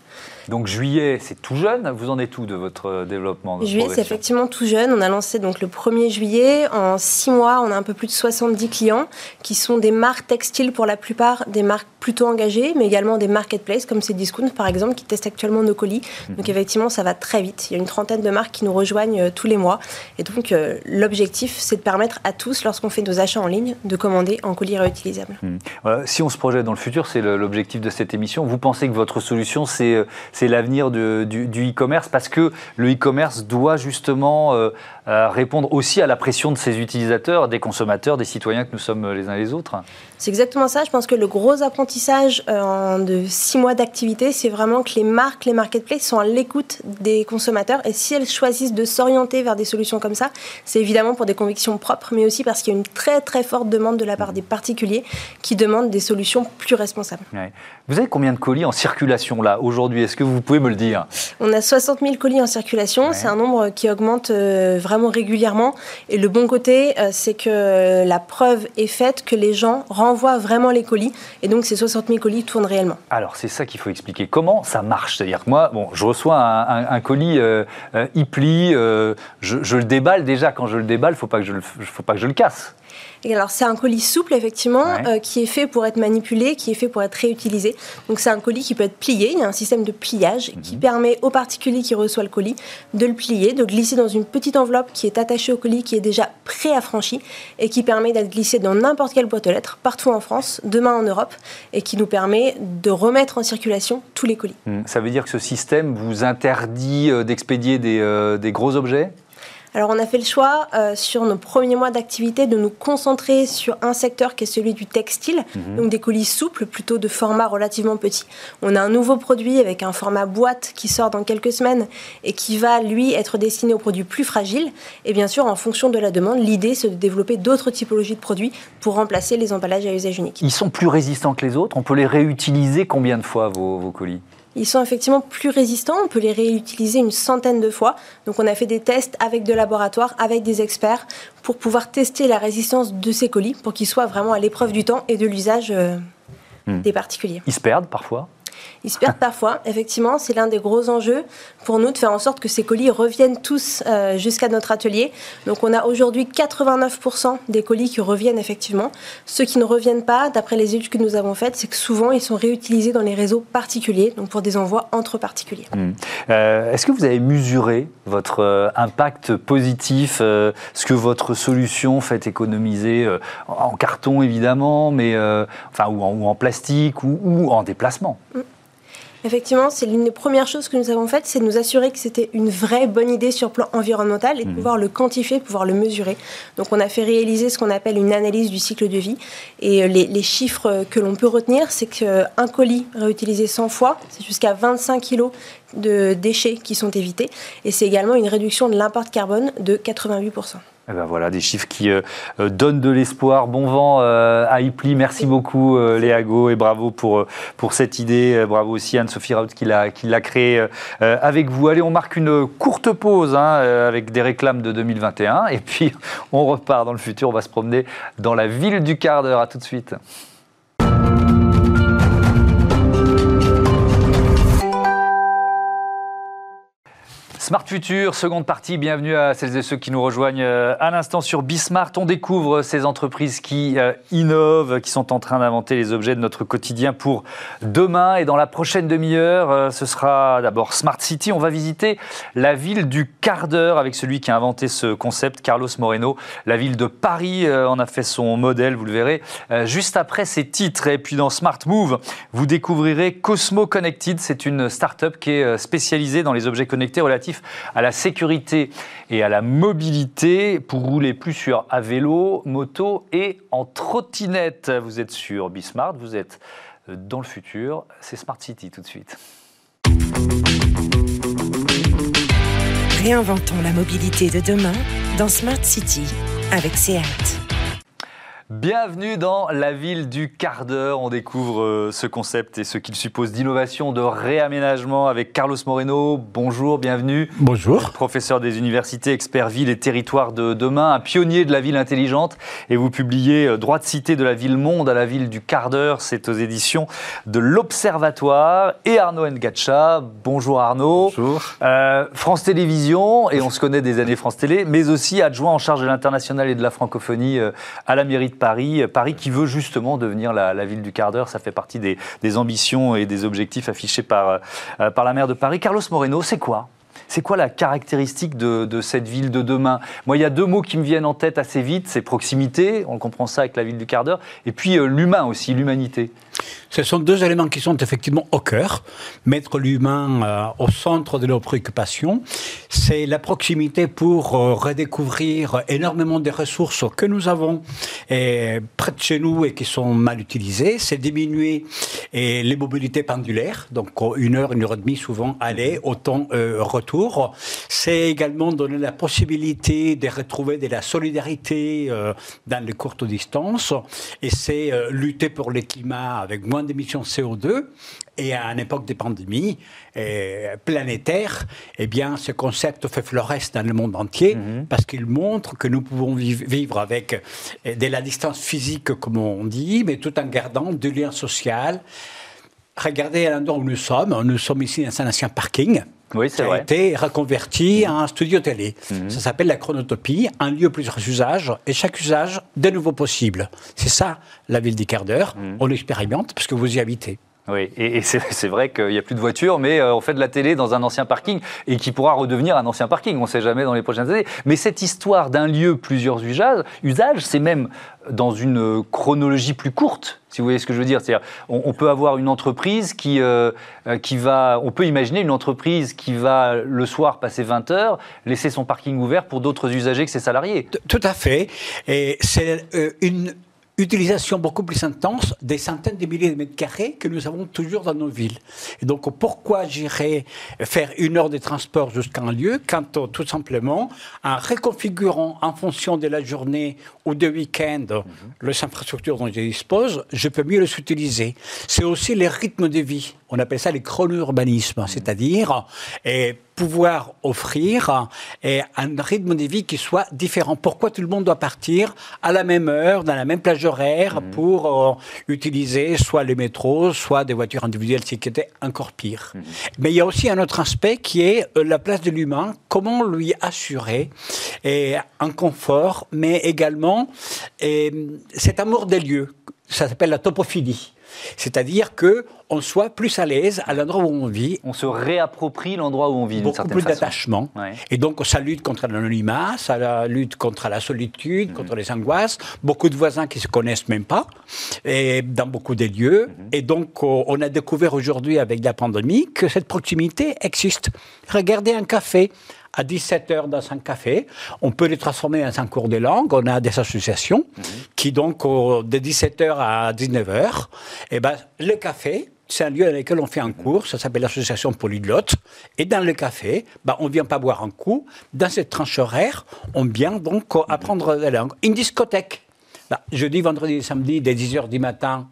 Donc juillet, c'est tout jeune. Vous en êtes où de votre euh, développement Juillet, c'est effectivement tout jeune. On a lancé donc le 1er juillet. En six mois, on a un peu plus de 70 clients qui sont des marques textiles pour la plupart, des marques plutôt engagées, mais également des marketplaces comme Cdiscount par exemple, qui testent actuellement nos colis. Mhm. Donc effectivement, ça va très vite. Il y a une trentaine de marques qui nous rejoignent euh, tous les mois. Et donc euh, l'objectif, c'est de permettre à tous, lorsqu'on fait nos achats en ligne, de commander en colis réutilisables. Mhm. si on se projette dans le futur, c'est l'objectif de cette émission. Vous pensez que votre solution, c'est c'est l'avenir du e-commerce parce que le e-commerce doit justement euh, euh, répondre aussi à la pression de ses utilisateurs, des consommateurs, des citoyens que nous sommes les uns les autres. C'est exactement ça. Je pense que le gros apprentissage euh, de six mois d'activité, c'est vraiment que les marques, les marketplaces sont à l'écoute des consommateurs. Et si elles choisissent de s'orienter vers des solutions comme ça, c'est évidemment pour des convictions propres, mais aussi parce qu'il y a une très très forte demande de la part des particuliers qui demandent des solutions plus responsables. Vous avez combien de colis en circulation là aujourd'hui? Est-ce que vous pouvez me le dire? On a 60 000 colis en circulation. C'est un nombre qui augmente euh, vraiment régulièrement. Et le bon côté, euh, c'est que la preuve est faite que les gens envoie vraiment les colis. Et donc, ces 60 000 colis tournent réellement. Alors, c'est ça qu'il faut expliquer. Comment ça marche? C'est-à-dire que moi, bon, je reçois un, colis euh, euh, euh, je, le déballe déjà. Quand je le déballe, il faut pas que je le casse alors c'est un colis souple effectivement euh, qui est fait pour être manipulé, qui est fait pour être réutilisé. Donc c'est un colis qui peut être plié. Il y a un système de pliage qui mhm. permet au particulier qui reçoit le colis de le plier, de glisser dans une petite enveloppe qui est attachée au colis, qui est déjà pré-affranchi et qui permet d'être glissé dans n'importe quelle boîte aux lettres partout en France, demain en Europe, et qui nous permet de remettre en circulation tous les colis. Hmm. Ça veut dire que ce système vous interdit euh, d'expédier des, euh, des gros objets? Alors on a fait le choix euh, sur nos premiers mois d'activité de nous concentrer sur un secteur qui est celui du textile, mhm. donc des colis souples, plutôt de format relativement petit. On a un nouveau produit avec un format boîte qui sort dans quelques semaines et qui va lui être destiné aux produits plus fragiles. Et bien sûr, en fonction de la demande, l'idée c'est de développer d'autres typologies de produits pour remplacer les emballages à usage unique. Ils sont plus résistants que les autres. On peut les réutiliser combien de fois vos colis? Ils sont effectivement plus résistants. On peut les réutiliser une centaine de fois. Donc on a fait des tests avec de laboratoires, avec des experts, pour pouvoir tester la résistance de ces colis, pour qu'ils soient vraiment à l'épreuve du temps et de l'usage euh, hmm. des particuliers. Ils se perdent parfois? Ils se perdent parfois. Effectivement, c'est l'un des gros enjeux pour nous de faire en sorte que ces colis reviennent tous euh, jusqu'à notre atelier. Donc on a aujourd'hui 89% des colis qui reviennent effectivement. Ceux qui ne reviennent pas, d'après les études que nous avons faites, c'est que souvent ils sont réutilisés dans les réseaux particuliers, donc pour des envois entre particuliers. Mmh. Euh, est-ce que vous avez mesuré votre euh, impact positif, ce que votre solution fait économiser en carton évidemment, mais enfin ou en, plastique ou, en déplacement? Mmh. Effectivement, c'est l'une des premières choses que nous avons faites, c'est de nous assurer que c'était une vraie bonne idée sur le plan environnemental et de mmh. pouvoir le quantifier, de pouvoir le mesurer. Donc on a fait réaliser ce qu'on appelle une analyse du cycle de vie. Et euh, les, les chiffres que l'on peut retenir, c'est qu'un colis réutilisé 100 fois, c'est jusqu'à 25 kg de déchets qui sont évités. Et c'est également une réduction de l'impact carbone de 88%. Eh ben voilà, des chiffres qui euh, euh, donnent de l'espoir. Bon vent euh, à Ipli. Merci beaucoup, Léa Go, et bravo pour, pour cette idée. Bravo aussi Anne-Sophie Raoult qui l'a, qui l'a créée avec vous. Allez, on marque une courte pause hein, avec des réclames de 2021. Et puis, on repart dans le futur. On va se promener dans la ville du quart d'heure. À tout de suite. Smart Future, seconde partie, bienvenue à celles et ceux qui nous rejoignent euh, à l'instant sur Bismart. On découvre ces entreprises qui euh, innovent, qui sont en train d'inventer les objets de notre quotidien pour demain. Et dans la prochaine demi-heure, euh, ce sera d'abord Smart City. On va visiter la ville du quart d'heure avec celui qui a inventé ce concept, Carlos Moreno. La ville de Paris en a fait son modèle, vous le verrez, juste après ces titres. Et puis dans Smart Move, vous découvrirez Cosmo Connected. C'est une start-up qui est spécialisée dans les objets connectés relatifs à la sécurité et à la mobilité pour rouler plus sûr à vélo, moto et en trottinette. Vous êtes sur Bismart, vous êtes dans le futur. C'est Smart City tout de suite. Réinventons la mobilité de demain dans Smart City avec SEAT. Bienvenue dans la ville du quart d'heure. On découvre euh, ce concept et ce qu'il suppose d'innovation, de réaménagement avec Carlos Moreno. Bonjour, bienvenue. Bonjour. Professeur des universités, expert ville et territoire de demain, un pionnier de la ville intelligente. Et vous publiez euh, Droit de cité de la ville monde à la ville du quart d'heure. C'est aux éditions de l'Observatoire. Et Arnaud Ngacha. Bonjour Arnaud. Bonjour. Euh, France Télévisions, et on se connaît des années France Télé, mais aussi adjoint en charge de l'international et de la francophonie à la mairie de Paris. Paris qui veut justement devenir la, ville du quart d'heure. Ça fait partie des, ambitions et des objectifs affichés par, euh, par la maire de Paris. Carlos Moreno, c'est quoi? C'est quoi la caractéristique de, cette ville de demain? Moi, il y a deux mots qui me viennent en tête assez vite. C'est proximité, on comprend ça avec la ville du quart d'heure, et puis euh, l'humain aussi, l'humanité. Ce sont deux éléments qui sont effectivement au cœur. Mettre l'humain euh, au centre de nos préoccupations, c'est la proximité pour euh, redécouvrir énormément des ressources que nous avons et, près de chez nous et qui sont mal utilisées. C'est diminuer et, les mobilités pendulaires, donc une heure, une heure et demie souvent aller, autant euh, retour. C'est également donner la possibilité de retrouver de la solidarité dans les courtes distances et c'est lutter pour le climat avec moins d'émissions CO2 et à une époque des pandémies euh, planétaires, eh bien, ce concept fait florès dans le monde entier mhm. parce qu'il montre que nous pouvons vivre avec euh, de la distance physique, comme on dit, mais tout en gardant du lien social. Regardez l'endroit où nous sommes. Nous sommes ici dans un ancien parking. Oui, qui a été reconverti en studio télé. Mhm. Ça s'appelle la chronotopie, un lieu, plusieurs usages, et chaque usage de nouveau possible. C'est ça, la ville des quarts d'heure. Mhm. On l'expérimente parce que vous y habitez. Oui, et, c'est vrai qu'il n'y a plus de voitures, mais euh, on fait de la télé dans un ancien parking et qui pourra redevenir un ancien parking. On ne sait jamais dans les prochaines années. Mais cette histoire d'un lieu, plusieurs usages, c'est même dans une chronologie plus courte, si vous voyez ce que je veux dire. C'est-à-dire, on, peut avoir une entreprise qui, euh, euh, qui va. On peut imaginer une entreprise qui va le soir passer 20 heures, laisser son parking ouvert pour d'autres usagers que ses salariés. Tout à fait. Et c'est une utilisation beaucoup plus intense des centaines de milliers de mètres carrés que nous avons toujours dans nos villes. Et donc, pourquoi j'irais faire une heure de transport jusqu'à un lieu quand euh, tout simplement, en reconfigurant en fonction de la journée ou de week-end mhm. les infrastructures dont je dispose, je peux mieux les utiliser. C'est aussi les rythmes de vie. On appelle ça les chrono-urbanismes, mhm. c'est-à-dire pouvoir offrir un rythme de vie qui soit différent. Pourquoi tout le monde doit partir à la même heure, dans la même plage horaire, mhm. pour euh, utiliser soit les métros, soit des voitures individuelles, ce qui était encore pire. Mhm. Mais il y a aussi un autre aspect qui est euh, la place de l'humain, comment lui assurer et un confort, mais également et, cet amour des lieux. Ça s'appelle la topophilie. C'est-à-dire que on soit plus à l'aise à l'endroit où on vit. On se réapproprie l'endroit où on vit. Beaucoup plus d'attachement. Et donc, ça lutte contre l'anonymat, ça lutte contre la solitude, contre les angoisses. Beaucoup de voisins qui se connaissent même pas, et dans beaucoup des lieux. Et donc, on a découvert aujourd'hui, avec la pandémie, que cette proximité existe. Regardez un café à 17h dans un café. On peut les transformer en un cours de langue. On a des associations qui, donc, de 17h à 19h, et ben, le café, c'est un lieu dans lequel on fait un cours, ça s'appelle l'association polyglotte. Et dans le café, ben, on ne vient pas boire un coup. Dans cette tranche horaire, on vient donc apprendre la langue. Une discothèque. Ben, jeudi, vendredi, samedi, dès 10h du matin,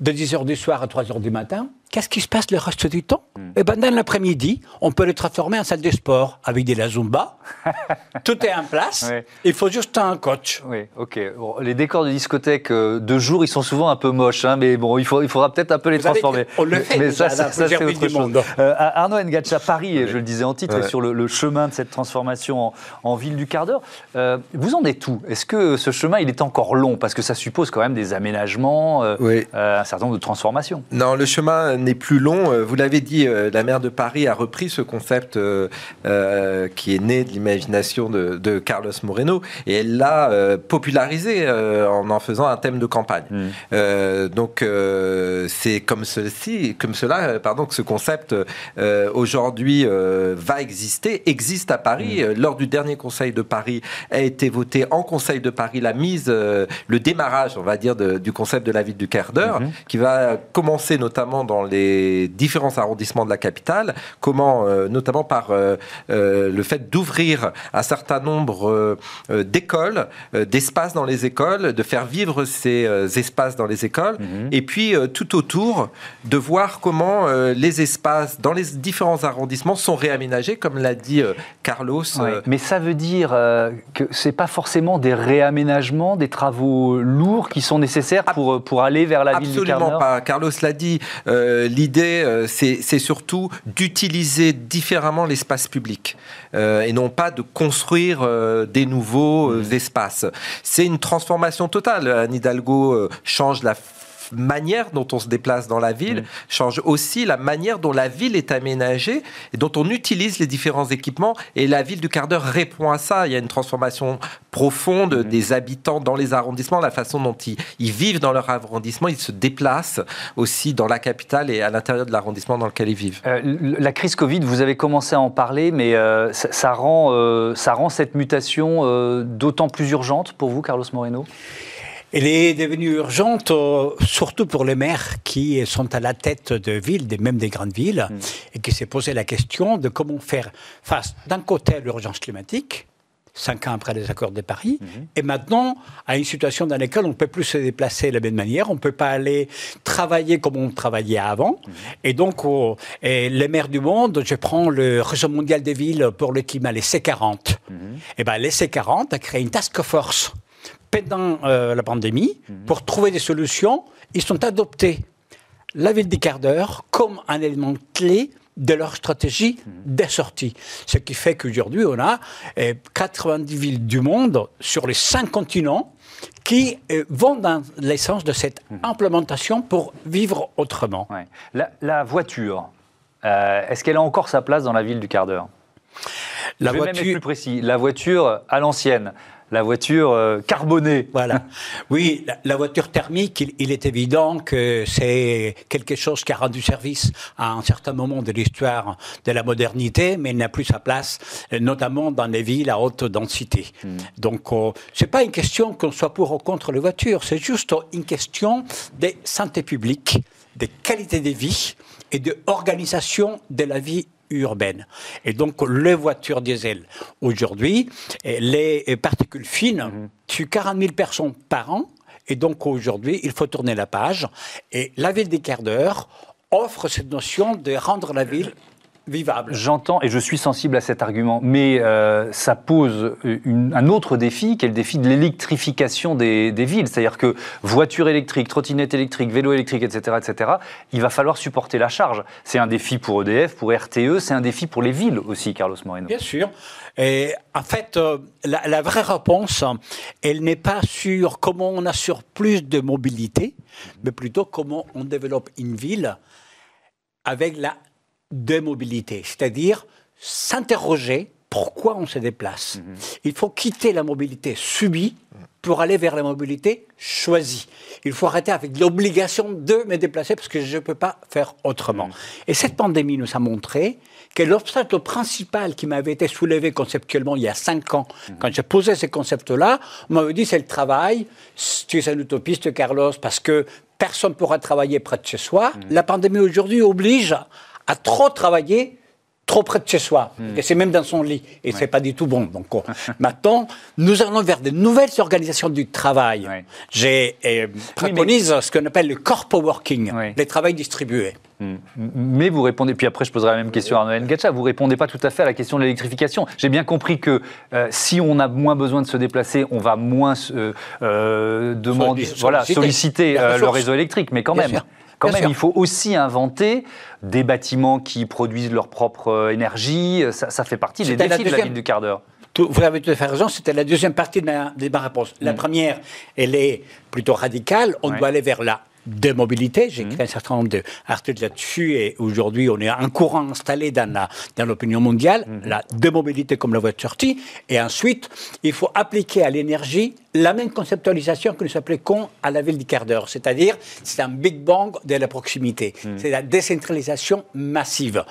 de 10h du soir à 3h du matin, Qu'est-ce qui se passe le reste du temps hmm. Eh ben, dans l'après-midi, on peut le transformer en salle de sport avec des la Zumba. Tout est en place. Il faut juste un coach. Oui, ok. les décors de discothèque euh, de jour, ils sont souvent un peu moches, hein, mais bon, il, faut, il faudra peut-être un peu les transformer. on le fait. Mais ça, ça, c'est autre chose. Euh, Arnaud Ngacha, Paris, je le disais en titre, est sur le, chemin de cette transformation en, ville du quart d'heure. Euh, vous en êtes où? Est-ce que ce chemin, il est encore long? Parce que ça suppose quand même des aménagements, un certain nombre de transformations. Non, le chemin n'est plus long. Euh, vous l'avez dit, euh, la maire de Paris a repris ce concept euh, qui est né de l'imagination de, Carlos Moreno et elle l'a popularisé en en faisant un thème de campagne. Mm. donc c'est comme ceci, comme cela, pardon, que ce concept aujourd'hui va exister, existe à Paris. Mm. Lors du dernier Conseil de Paris a été voté en Conseil de Paris la mise, le démarrage, on va dire, du concept de la ville du quart d'heure, mm-hmm. qui va commencer notamment dans les différents arrondissements de la capitale, comment, euh, notamment par euh, euh, le fait d'ouvrir un certain nombre d'écoles, d'espaces dans les écoles, de faire vivre ces espaces dans les écoles, mhm. et puis tout autour, de voir comment les espaces dans les différents arrondissements sont réaménagés, comme l'a dit Carlos. Mais ça veut dire que c'est pas forcément des réaménagements, des travaux lourds qui sont nécessaires pour, pour aller vers la ville du Absolument pas. Carlos l'a dit euh, c'est surtout d'utiliser différemment l'espace public euh, et non pas de construire euh, des nouveaux mmh. espaces. C'est une transformation totale. Anne Hidalgo change la manière dont on se déplace dans la ville, change aussi la manière dont la ville est aménagée et dont on utilise les différents équipements. Et la ville du quart d'heure répond à ça. Il y a une transformation profonde des habitants dans les arrondissements, la façon dont ils, vivent dans leur arrondissement, ils se déplacent aussi dans la capitale et à l'intérieur de l'arrondissement dans lequel ils vivent. Euh, la crise Covid, vous avez commencé à en parler, mais euh, ça, rend, euh, ça rend cette mutation d'autant plus urgente pour vous, Carlos Moreno? Elle est devenue urgente, euh, surtout pour les maires qui sont à la tête de villes, même des grandes villes, mm. et qui s'est posé la question de comment faire face, d'un côté, à l'urgence climatique, cinq ans après les accords de Paris, mm-hmm. et maintenant à une situation dans laquelle on ne peut plus se déplacer de la même manière, on ne peut pas aller travailler comme on travaillait avant. Mm-hmm. Et donc, les maires du monde, je prends le réseau mondial des villes pour le climat, les C40. Mm-hmm. Et ben, les C40 a créé une task force pendant euh, la pandémie, mhm. pour trouver des solutions, ils sont adoptés la ville des quarts d'heure comme un élément clé de leur stratégie mhm. des sorties. Ce qui fait qu'aujourd'hui, on a 90 euh, villes du monde sur les cinq continents qui euh, vont dans l'essence de cette mhm. implémentation pour vivre autrement. La, voiture, est-ce qu'elle a encore sa place dans la ville du quart d'heure? La Je vais voiture... même être plus précis. La voiture à l'ancienne, la voiture euh, carbonée. Voilà. Oui, la, voiture thermique, il, est évident que c'est quelque chose qui a rendu service à un certain moment de l'histoire de la modernité, mais il n'a plus sa place, euh, notamment dans les villes à haute densité. Hmm. Donc, euh, c'est pas une question qu'on soit pour ou contre les voitures, c'est juste une question de santé publique, de qualité de vie et de organisation de la vie urbaine. Et donc, les voitures diesel, aujourd'hui, les particules fines mhm. tuent 40 000 personnes par an. Et donc, aujourd'hui, il faut tourner la page. Et la ville des quarts d'heure offre cette notion de rendre la ville vivable. J'entends et je suis sensible à cet argument, mais euh, ça pose un autre défi, qui est le défi de l'électrification des, villes. C'est-à-dire que voiture électrique, trottinette électrique, vélo électrique, etc., etc., il va falloir supporter la charge. C'est un défi pour EDF, pour RTE, c'est un défi pour les villes aussi, Carlos Moreno. Bien sûr. Et en fait, euh, la, vraie réponse, elle n'est pas sur comment on assure plus de mobilité, mais plutôt comment on développe une ville avec la démobilité, c'est-à-dire s'interroger pourquoi on se déplace. Mhm. Il faut quitter la mobilité subie pour aller vers la mobilité choisie. Il faut arrêter avec l'obligation de me déplacer parce que je ne peux pas faire autrement. Mhm. Et cette pandémie nous a montré que l'obstacle principal qui m'avait été soulevé conceptuellement il y a cinq ans, mhm. quand j'ai posé ces concepts-là, on m'avait dit c'est le travail, tu es un utopiste Carlos, parce que personne ne pourra travailler près de chez soi. La pandémie aujourd'hui oblige à trop travailler trop près de chez soi, et c'est même dans son lit, et c'est pas du tout bon. Donc maintenant, nous allons vers de nouvelles organisations du travail. J'ai euh, préconise ce qu'on appelle le corpo working, les travails distribués. Hmm. Mais vous répondez, puis après je poserai la même question à Arnaud Ngacha, vous répondez pas tout à fait à la question de l'électrification. J'ai bien compris que euh, si on a moins besoin de se déplacer, on va moins euh, demander, voilà, solliciter le réseau électrique, mais quand même. Quand même, il faut aussi inventer des bâtiments qui produisent leur propre euh, énergie. Ça, fait partie des défis de la ville du quart d'heure. Vous avez tout à fait raison, c'était la deuxième partie de ma, réponse. La mm. première, elle est plutôt radicale. On doit aller vers là de mobilité. J'ai écrit un certain nombre d'articles là-dessus et aujourd'hui, on est un courant installé dans l'opinion mondiale, mhm. la démobilité comme la voie de sortie. Et ensuite, il faut appliquer à l'énergie la même conceptualisation que nous appliquons à la ville du quart d'heure. C'est-à-dire, c'est un big bang de la proximité. Mhm. C'est la décentralisation massive.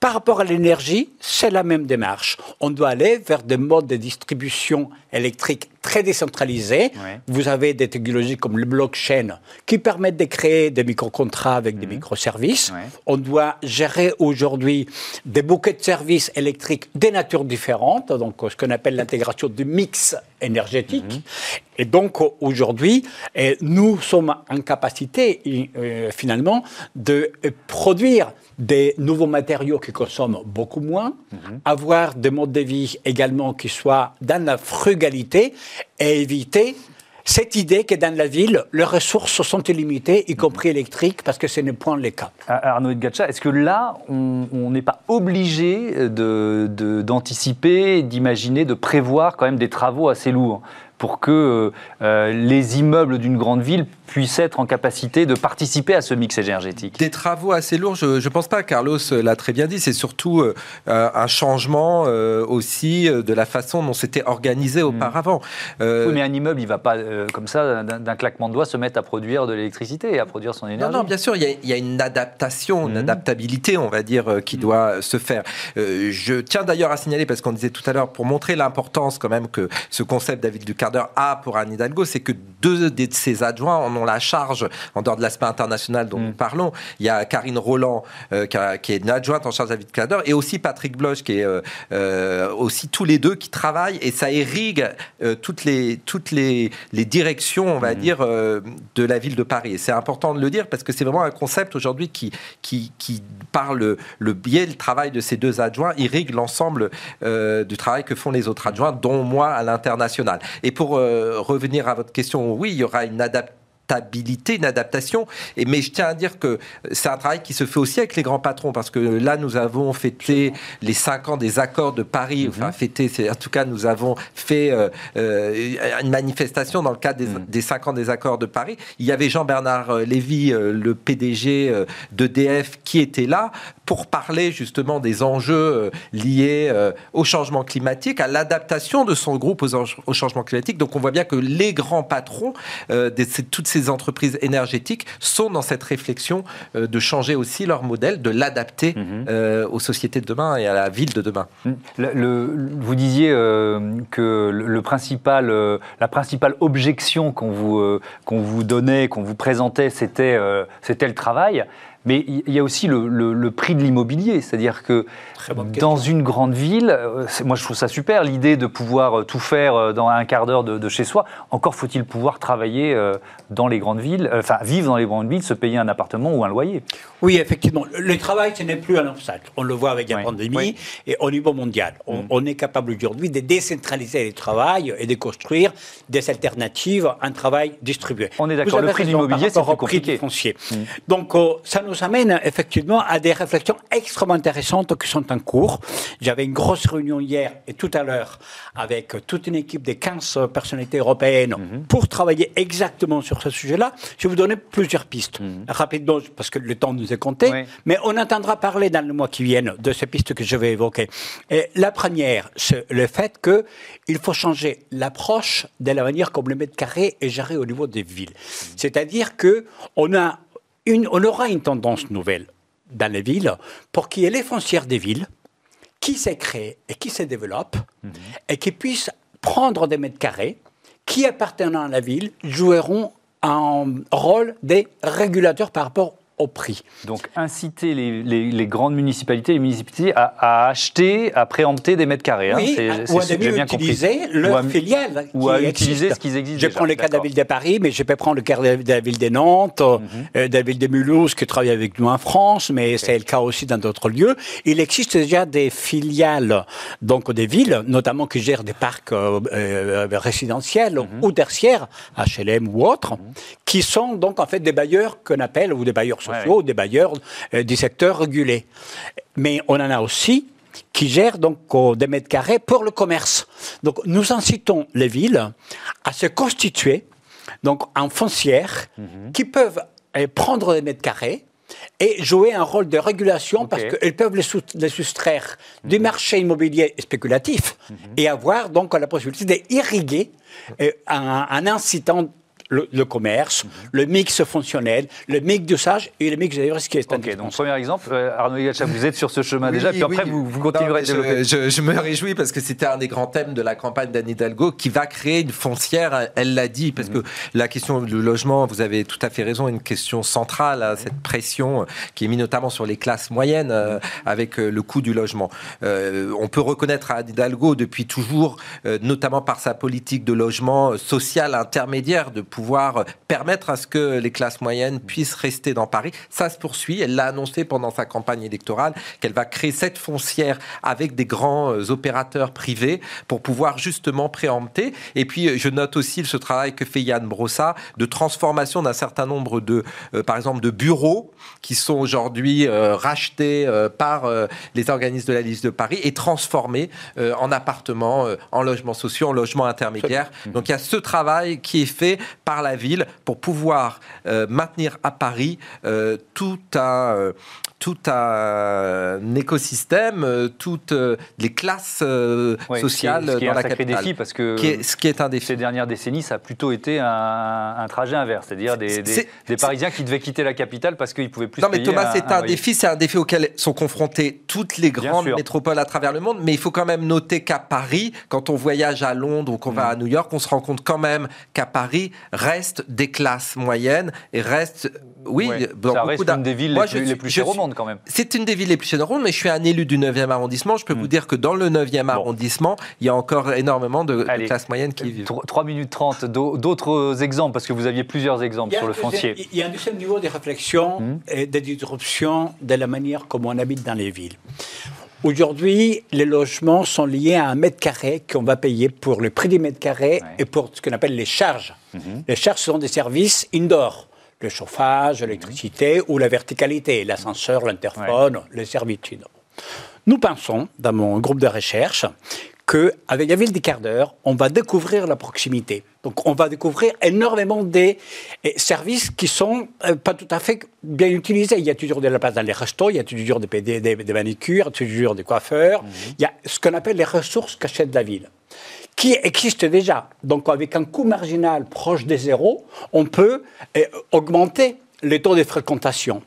Par rapport à l'énergie, c'est la même démarche. On doit aller vers des modes de distribution électrique très décentralisés. Vous avez des technologies comme le blockchain qui permettent de créer des micro-contrats avec des mhm. microservices. On doit gérer aujourd'hui des bouquets de services électriques des natures différentes, donc ce qu'on appelle l'intégration du mix énergétique. Mhm. Et donc aujourd'hui, nous sommes en capacité euh, finalement de produire des nouveaux matériaux qui consomment beaucoup moins, mhm. avoir des modes de vie également qui soient dans la frugalité et éviter cette idée que dans la ville, les ressources sont illimitées, y compris électriques, parce que ce n'est point le cas. Arnaud Gatcha, est-ce que là, on n'est pas obligé d'anticiper, d'imaginer, de prévoir quand même des travaux assez lourds pour que euh, les immeubles d'une grande ville puissent être en capacité de participer à ce mix énergétique Des travaux assez lourds, je ne pense pas, Carlos l'a très bien dit, c'est surtout euh, un changement euh, aussi de la façon dont c'était organisé hmm. auparavant. Oui, mais un immeuble, il ne va pas, comme ça, d'un claquement de doigts, se mettre à produire de l'électricité et à produire son énergie. Non, non, bien sûr, il y, a, une adaptation, une hmm. adaptabilité, on va dire, qui hmm. doit se faire. je tiens d'ailleurs à signaler, parce qu'on disait tout à l'heure, pour montrer l'importance quand même que ce concept David du a pour Anne Hidalgo, c'est que deux de ses adjoints en ont la charge, en dehors de l'aspect international dont nous mm. parlons. Il y a Karine Roland, euh, qui, est une adjointe en charge de David Cader, et aussi Patrick Bloch, qui est euh, euh, aussi tous les deux qui travaillent, et ça irrigue toutes, les, toutes les, les, directions, on va mm. dire, de la ville de Paris. Et c'est important de le dire, parce que c'est vraiment un concept aujourd'hui qui, qui, qui, par le, biais, le travail de ces deux adjoints, irrigue l'ensemble du travail que font les autres adjoints, dont moi à l'international. Et pour euh, revenir à votre question, oui, il y aura une adaptation adaptabilité, une adaptation. Et, mais je tiens à dire que c'est un travail qui se fait aussi avec les grands patrons, parce que là, nous avons fêté les cinq ans des accords de Paris. Mhm. Enfin, fêté, en tout cas, nous avons fait euh, euh, une manifestation dans le cadre des, cinq ans des accords de Paris. Il y avait Jean-Bernard euh, Lévy, le PDG d'EDF, qui était là pour parler justement des enjeux liés au changement climatique, à l'adaptation de son groupe au changement climatique. Donc on voit bien que les grands patrons de toutes ces entreprises énergétiques sont dans cette réflexion euh, de changer aussi leur modèle, de l'adapter mhm. euh, aux sociétés de demain et à la ville de demain. Le, vous disiez euh, que le, principal, la principale objection qu'on vous, qu'on vous donnait, qu'on vous présentait, c'était, c'était le travail. Mais il y a aussi le, prix de l'immobilier, c'est-à-dire que dans une grande ville, euh, moi je trouve ça super, l'idée de pouvoir euh, tout faire euh, dans un quart d'heure de, chez soi. Encore faut-il pouvoir travailler dans les grandes villes, enfin vivre dans les grandes villes, se payer un appartement ou un loyer. Oui, effectivement. Le travail, ce n'est plus un obstacle. On le voit avec la pandémie et au niveau mondial. On, mm. on est capable aujourd'hui de décentraliser le travail et de construire des alternatives, un travail distribué. On est d'accord, le prix de l'immobilier, c'est compliqué. foncier. Mm. Donc, ça nous amène effectivement à des réflexions extrêmement intéressantes qui sont en cours. J'avais une grosse réunion hier et tout à l'heure avec toute une équipe des 15 personnalités européennes mhm. pour travailler exactement sur ce sujet-là. Je vais vous donner plusieurs pistes. Mhm. Rapidement, parce que le temps nous est compté, mais on entendra parler dans le mois qui viennent de ces pistes que je vais évoquer. Et la première, c'est le fait qu'il faut changer l'approche de la manière comme le mètre carré est géré au niveau des villes. Mhm. C'est-à-dire qu'on a on aura une tendance nouvelle dans les villes pour qu'il y ait les foncières des villes qui s'est créé et qui se développent mhm. et qui puissent prendre des mètres carrés qui appartenant à la ville joueront un rôle des régulateurs par rapport au prix. Donc inciter les, grandes municipalités, les municipalités à, acheter, à préempter des mètres carrés. Hein. Oui, ou à utiliser leur filiale. Ou à utiliser ce qu'ils existent. Je prends le cas de la ville de Paris, mais je peux prendre le cas de la ville de Nantes, mhm. euh, de la ville de Mulhouse, qui travaille avec nous en France, mais c'est le cas aussi dans d'autres lieux. Il existe déjà des filiales, donc des villes, notamment qui gèrent des parcs euh, euh, résidentiels mhm. ou tertiaires, HLM ou autres, mhm. qui sont donc en fait des bailleurs qu'on appelle, ou des bailleurs sociaux, des bailleurs euh, du secteur régulé. Mais on en a aussi qui gèrent donc des mètres carrés pour le commerce. Donc nous incitons les villes à se constituer donc en foncières mhm. qui peuvent euh, prendre des mètres carrés et jouer un rôle de régulation parce qu'elles peuvent les, soustraire du mhm. marché immobilier spéculatif mhm. et avoir donc la possibilité d'irriguer euh, en incitant le, commerce, mhm. le mix fonctionnel, le mix d'usage et le mix de risque. Ok, donc premier exemple, euh, Arnaud Higacha, vous êtes sur ce chemin déjà, puis après vous, vous, continuerez à développer. Je, me réjouis parce que c'était un des grands thèmes de la campagne d'Anne Hidalgo qui va créer une foncière, elle l'a dit, parce mhm. que la question du logement, vous avez tout à fait raison, une question centrale à cette pression qui est mise notamment sur les classes moyennes euh, mhm. avec euh, le coût du logement. on peut reconnaître à Anne Hidalgo depuis toujours, notamment par sa politique de logement social intermédiaire, de pouvoir permettre à ce que les classes moyennes puissent rester dans Paris. Ça se poursuit. Elle l'a annoncé pendant sa campagne électorale qu'elle va créer cette foncière avec des grands euh, opérateurs privés pour pouvoir justement préempter. Et puis, je note aussi ce travail que fait Yann Brossa de transformation d'un certain nombre de, euh, par exemple, de bureaux qui sont aujourd'hui euh, rachetés par les organismes de la liste de Paris et transformés en appartements, en logements sociaux, en logements intermédiaires. Donc, il y a ce travail qui est fait par la ville pour pouvoir euh, maintenir à Paris euh, tout un, euh, tout un écosystème, toutes les classes sociales ce qui est, dans un sacré défi parce que ce qui est un défi. ces dernières décennies, ça a plutôt été un, trajet inverse, c'est-à-dire des, des, Parisiens qui devaient quitter la capitale parce qu'ils pouvaient plus. Non, mais Thomas, c'est un, défi, c'est un défi auquel sont confrontées toutes les grandes métropoles à travers le monde. Mais il faut quand même noter qu'à Paris, quand on voyage à Londres ou qu'on va mm. à New York, on se rend compte quand même qu'à Paris reste des classes moyennes et reste oui, ça reste une des villes les, plus, chères au monde quand même. C'est une des villes les plus chères au monde, mais je suis un élu du 9e arrondissement. Je peux hmm. vous dire que dans le 9e arrondissement, il y a encore énormément de, classes moyennes qui vivent. 3, minutes 30, d'autres exemples, parce que vous aviez plusieurs exemples sur le foncier. Il y a un deuxième niveau de réflexion hmm. et de disruption de la manière comme on habite dans les villes. Aujourd'hui, les logements sont liés à un mètre carré qu'on va payer pour le prix du mètre carré et pour ce qu'on appelle les charges. Hmm. Les charges sont des services indoor le chauffage, l'électricité ou la verticalité, l'ascenseur, l'interphone, les servitudes. Nous pensons, dans mon groupe de recherche, qu'avec la ville des quarts d'heure, on va découvrir la proximité. Donc on va découvrir énormément des eh, services qui sont euh, pas tout à fait bien utilisés. Il y a toujours de la place dans les restos, il y a toujours des, des, des manicures, toujours des coiffeurs. Mhm. Il y a ce qu'on appelle les ressources cachées de la ville qui existe déjà. Donc avec un coût marginal proche des zéro, on peut eh, augmenter les taux de fréquentation.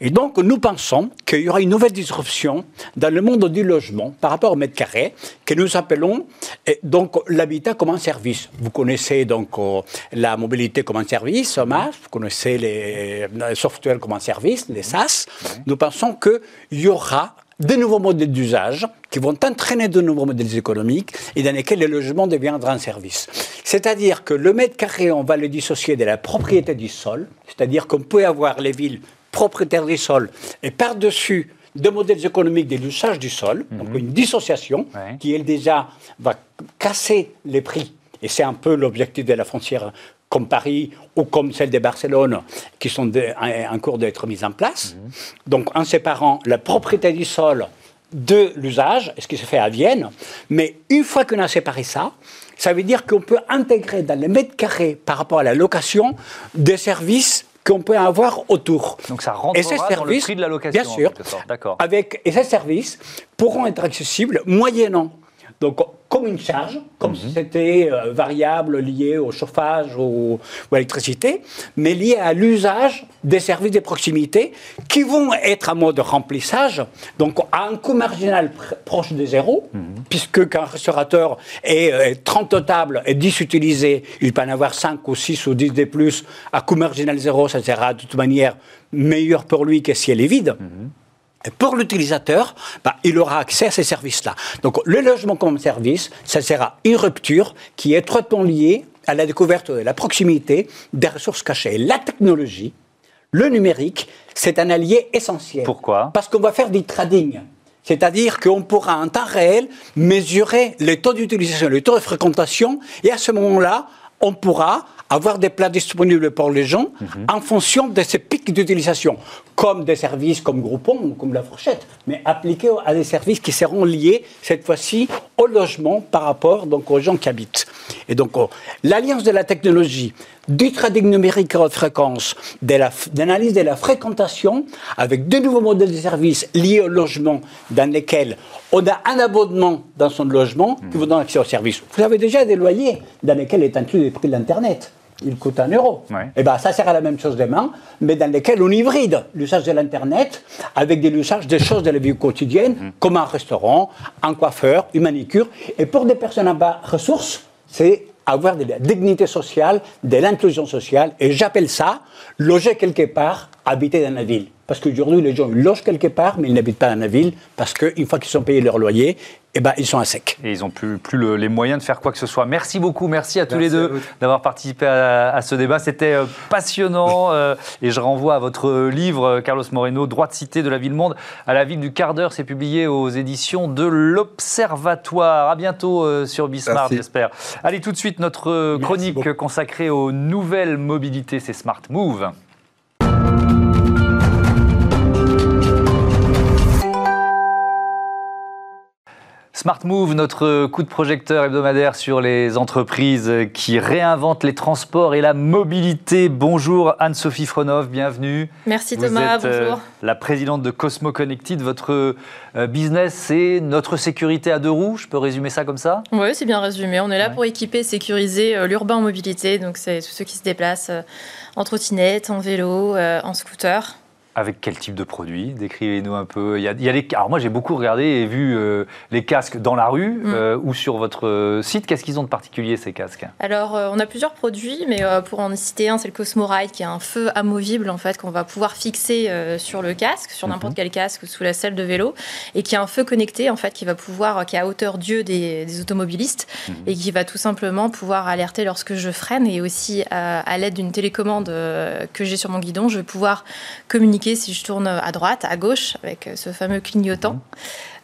Et donc, nous pensons qu'il y aura une nouvelle disruption dans le monde du logement par rapport au mètre carré, que nous appelons donc l'habitat comme un service. Vous connaissez donc euh, la mobilité comme un service, MAS, vous connaissez les, les softwares comme un service, les SaaS. Nous pensons qu'il y aura de nouveaux modèles d'usage qui vont entraîner de nouveaux modèles économiques et dans lesquels le logement deviendra un service. C'est-à-dire que le mètre carré, on va le dissocier de la propriété du sol, c'est-à-dire qu'on peut avoir les villes propriétaires du sol et par-dessus deux modèles économiques de l'usage du sol, donc mhm. une dissociation qui, elle, déjà, va casser les prix. Et c'est un peu l'objectif de la frontière comme Paris ou comme celle de Barcelone, qui sont en cours d'être mises en place. Mhm. Donc en séparant la propriété du sol de l'usage, ce qui se fait à Vienne. Mais une fois qu'on a séparé ça, ça veut dire qu'on peut intégrer dans les mètres carrés par rapport à la location des services qu'on peut avoir autour. Donc ça rentre dans le prix de la location. Bien sûr. D'accord. Avec, et ces services pourront être accessibles moyennant donc, comme une charge, comme si mhm. c'était euh, variable lié au chauffage ou, à l'électricité, mais lié à l'usage des services de proximité qui vont être en mode remplissage, donc à un coût marginal proche de zéro, mhm. puisque quand un restaurateur est, 30 euh, tables et 10 utilisées, il peut en avoir 5 ou 6 ou 10 de plus, à coût marginal zéro, ça sera de toute manière meilleur pour lui que si elle est vide. Mhm. Et pour l'utilisateur, bah, il aura accès à ces services-là. Donc le logement comme service, ça sera une rupture qui est étroitement liée à la découverte de la proximité des ressources cachées. La technologie, le numérique, c'est un allié essentiel. Pourquoi? Parce qu'on va faire du trading. C'est-à-dire qu'on pourra en temps réel mesurer les taux d'utilisation, les taux de fréquentation, et à ce moment-là, on pourra avoir des plats disponibles pour les gens mhm. en fonction de ces pics d'utilisation, comme des services comme Groupon ou comme la fourchette, mais appliqués à des services qui seront liés cette fois-ci au logement par rapport donc aux gens qui habitent. Et donc oh, l'alliance de la technologie, du trading numérique à haute fréquence, de l'analyse de la fréquentation, avec de nouveaux modèles de services liés au logement dans lesquels on a un abonnement dans son logement qui vous donne accès aux services. Vous avez déjà des loyers dans lesquels est inclus les prix de l'Internet il coûte un euro. Et eh ben, ça sert à la même chose demain, mais dans lesquels on hybride l'usage de l'Internet avec des usages des choses de la vie quotidienne, mm. comme un restaurant, un coiffeur, une manicure. Et pour des personnes à bas ressources, c'est avoir de la dignité sociale, de l'inclusion sociale, et j'appelle ça loger quelque part, habiter dans la ville. Parce qu'aujourd'hui, les gens logent quelque part, mais ils n'habitent pas dans la ville, parce qu'une fois qu'ils ont payé leur loyer, eh ben, ils sont à sec. Et ils n'ont plus, plus les moyens de faire quoi que ce soit. Merci beaucoup, merci à tous les deux d'avoir participé à, ce débat. C'était euh, passionnant. Euh, et je renvoie à votre livre, euh, Carlos Moreno, Droit de cité de la ville-monde à la ville du quart d'heure. C'est publié aux éditions de l'Observatoire. À bientôt sur Bismart, j'espère. Allez, tout de suite, notre chronique consacrée aux nouvelles mobilités, c'est Smart Move. Smart Move, notre coup de projecteur hebdomadaire sur les entreprises qui réinventent les transports et la mobilité. Bonjour Anne-Sophie Fronov, bienvenue. Merci Thomas, Vous êtes, bonjour. la présidente de Cosmo Connected. Votre euh, business, c'est notre sécurité à deux roues. Je peux résumer ça comme ça? Oui, c'est bien résumé. On est là pour équiper et sécuriser euh, l'urbain en mobilité. Donc, c'est tous ceux qui se déplacent euh, en trottinette, en vélo, en scooter. Avec quel type de produit? Décrivez-nous un peu. Il y a, il y a les... Alors moi j'ai beaucoup regardé et vu euh, les casques dans la rue mm. euh, ou sur votre euh, site. Qu'est-ce qu'ils ont de particulier ces casques? Alors on a plusieurs produits, mais pour en citer un, c'est le Cosmo Ride qui est un feu amovible en fait qu'on va pouvoir fixer sur le casque, sur n'importe mhm. quel casque ou sous la selle de vélo, et qui a un feu connecté en fait qui va pouvoir, qui est à hauteur Dieu des, automobilistes mhm. et qui va tout simplement pouvoir alerter lorsque je freine et aussi à l'aide d'une télécommande que j'ai sur mon guidon, je vais pouvoir communiquer si je tourne à droite, à gauche, avec ce fameux clignotant.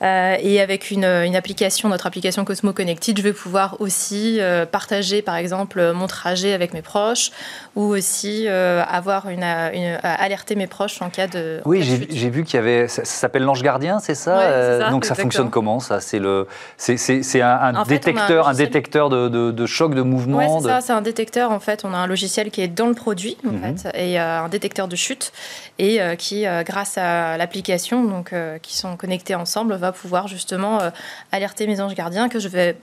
Euh, et avec une, application, notre application Cosmo Connected, je vais pouvoir aussi euh, partager, par exemple, mon trajet avec mes proches ou aussi euh, avoir une, alerter mes proches en cas de. Oui, j'ai vu qu'il y avait. Ça, s'appelle l'ange gardien, c'est ça, Donc ça fonctionne comment ça? C'est le, c'est un, un détecteur, un, détecteur de, de, choc, de mouvement. Oui, c'est ça. C'est un détecteur. En fait, on a un logiciel qui est dans le produit, en mhm. fait, et un détecteur de chute, et qui, grâce à l'application, donc qui sont connectés ensemble, va pouvoir justement euh, alerter mes anges gardiens que je vais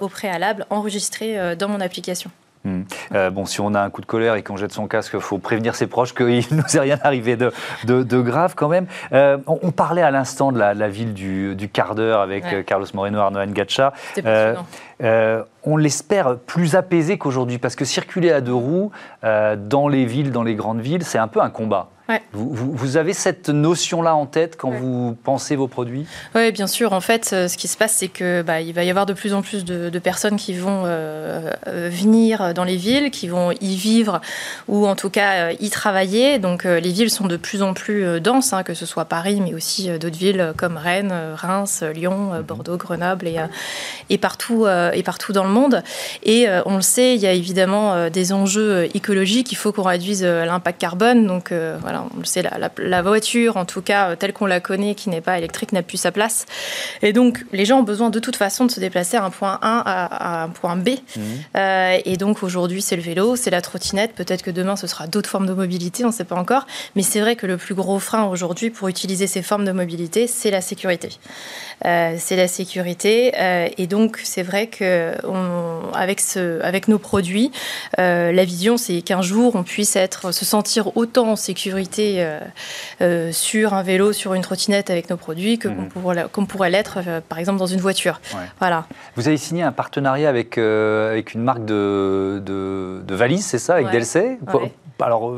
au préalable enregistrer euh, dans mon application. Hmm. Euh, bon, si on a un coup de colère et qu'on jette son casque, il faut prévenir ses proches qu'il ne nous est rien arrivé de, de, grave quand même. Euh, on, parlait à l'instant de la, ville du, du quart d'heure avec Carlos Moreno, Arnaud Gacha. Euh, on l'espère plus apaisé qu'aujourd'hui parce que circuler à deux roues dans les villes, dans les grandes villes, c'est un peu un combat. Vous, avez cette notion-là en tête quand vous pensez vos produits? Oui, bien sûr. En fait, euh, ce qui se passe, c'est que bah, il va y avoir de plus en plus de, personnes qui vont euh, euh, venir dans les villes, qui vont y vivre ou en tout cas y travailler. Donc, les villes sont de plus en plus denses, hein, que ce soit Paris, mais aussi d'autres villes comme Rennes, Reims, Lyon, mhm. Bordeaux, Grenoble et, et, partout, et partout dans le monde. Et on le sait, il y a évidemment des enjeux écologiques. Il faut qu'on réduise l'impact carbone. Donc, voilà on le sait, la, voiture, en tout cas euh, telle qu'on la connaît, qui n'est pas électrique, n'a plus sa place. Et donc, les gens ont besoin de toute façon de se déplacer à un point A à, un point B. Mmh. Euh, et donc, aujourd'hui, c'est le vélo, c'est la trottinette. Peut-être que demain, ce sera d'autres formes de mobilité, on ne sait pas encore. Mais c'est vrai que le plus gros frein aujourd'hui pour utiliser ces formes de mobilité, c'est la sécurité. Euh, c'est la sécurité. et donc, c'est vrai qu'avec avec nos produits, la vision, c'est qu'un jour, on puisse être, se sentir autant en sécurité euh, euh, sur un vélo, sur une trottinette avec nos produits que qu'on mhm. pourrait, l'être, euh, par exemple, dans une voiture. Voilà. Vous avez signé un partenariat avec, avec une marque de, de, valises, c'est ça, avec DLC Alors,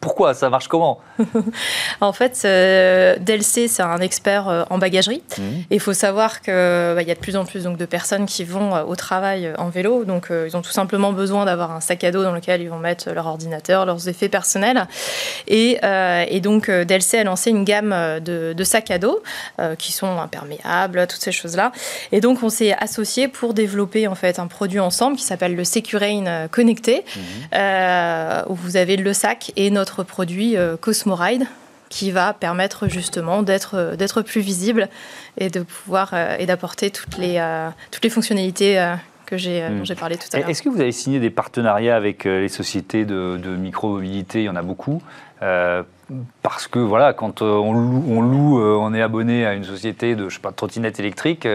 pourquoi Ça marche comment En fait, euh, DLC, c'est un expert euh, en bagagerie. Mmh. Et il faut savoir qu'il bah, y a de plus en plus donc, de personnes qui vont euh, au travail en vélo. Donc, ils ont tout simplement besoin d'avoir un sac à dos dans lequel ils vont mettre leur ordinateur, leurs effets personnels. Et, donc, DLC a lancé une gamme de, sacs à dos qui sont imperméables, toutes ces choses-là. Et donc, on s'est associé pour développer en fait un produit ensemble qui s'appelle le Securain Connecté, mmh. où vous avez le sac et notre produit euh, Cosmoride qui va permettre justement d'être euh, d'être plus visible et de pouvoir euh, et d'apporter toutes les toutes les fonctionnalités que j'ai dont j'ai parlé tout à l'heure. Est-ce que vous avez signé des partenariats avec les sociétés de, de micro-mobilité? Il y en a beaucoup. parce que voilà, quand on loue, on, loue, on est abonné à une société de, je sais pas, de trottinette électrique,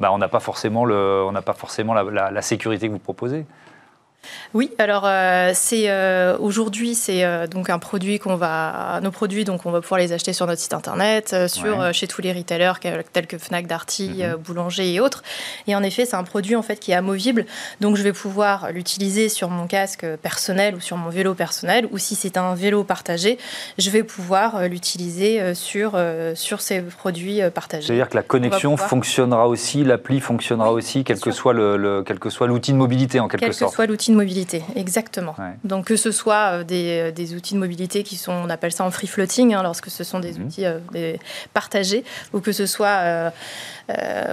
bah, on n'a pas forcément, le, on pas forcément la, la sécurité que vous proposez. Oui, alors euh, c'est euh, aujourd'hui c'est euh, donc un produit qu'on va nos produits donc on va pouvoir les acheter sur notre site internet, sur chez tous les retailers tels que Fnac, Darty, mhm. Boulanger et autres. Et en effet, c'est un produit en fait qui est amovible, donc je vais pouvoir l'utiliser sur mon casque personnel ou sur mon vélo personnel, ou si c'est un vélo partagé, je vais pouvoir l'utiliser sur sur ces produits partagés. C'est-à-dire que la connexion fonctionnera aussi, l'appli fonctionnera aussi, quel que, soit le, quel que soit l'outil de mobilité en quelque sorte. Quel que soit l'outil mobilité, exactement. Donc que ce soit euh, des, des, outils de mobilité qui sont, on appelle ça en free floating, hein, lorsque ce sont des mhm. outils euh, partagés, ou que ce soit euh,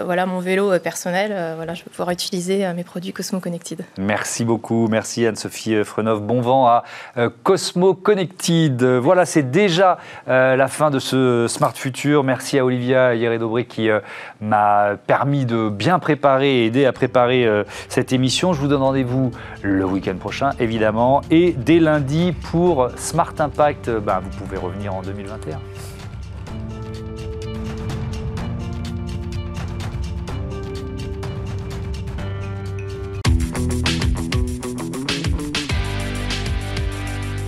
voilà, mon vélo personnel, voilà, je vais pouvoir utiliser mes produits Cosmo Connected. Merci beaucoup, merci Anne-Sophie Frenov. Bon vent à Cosmo Connected. Voilà, c'est déjà la fin de ce Smart Future. Merci à Olivia Hieré-Dobré qui m'a permis de bien préparer et aider à préparer cette émission. Je vous donne rendez-vous le week-end prochain, évidemment. Et dès lundi, pour Smart Impact, bah, vous pouvez revenir en 2021.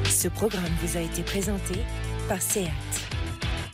Ce programme vous a été présenté par SEAT.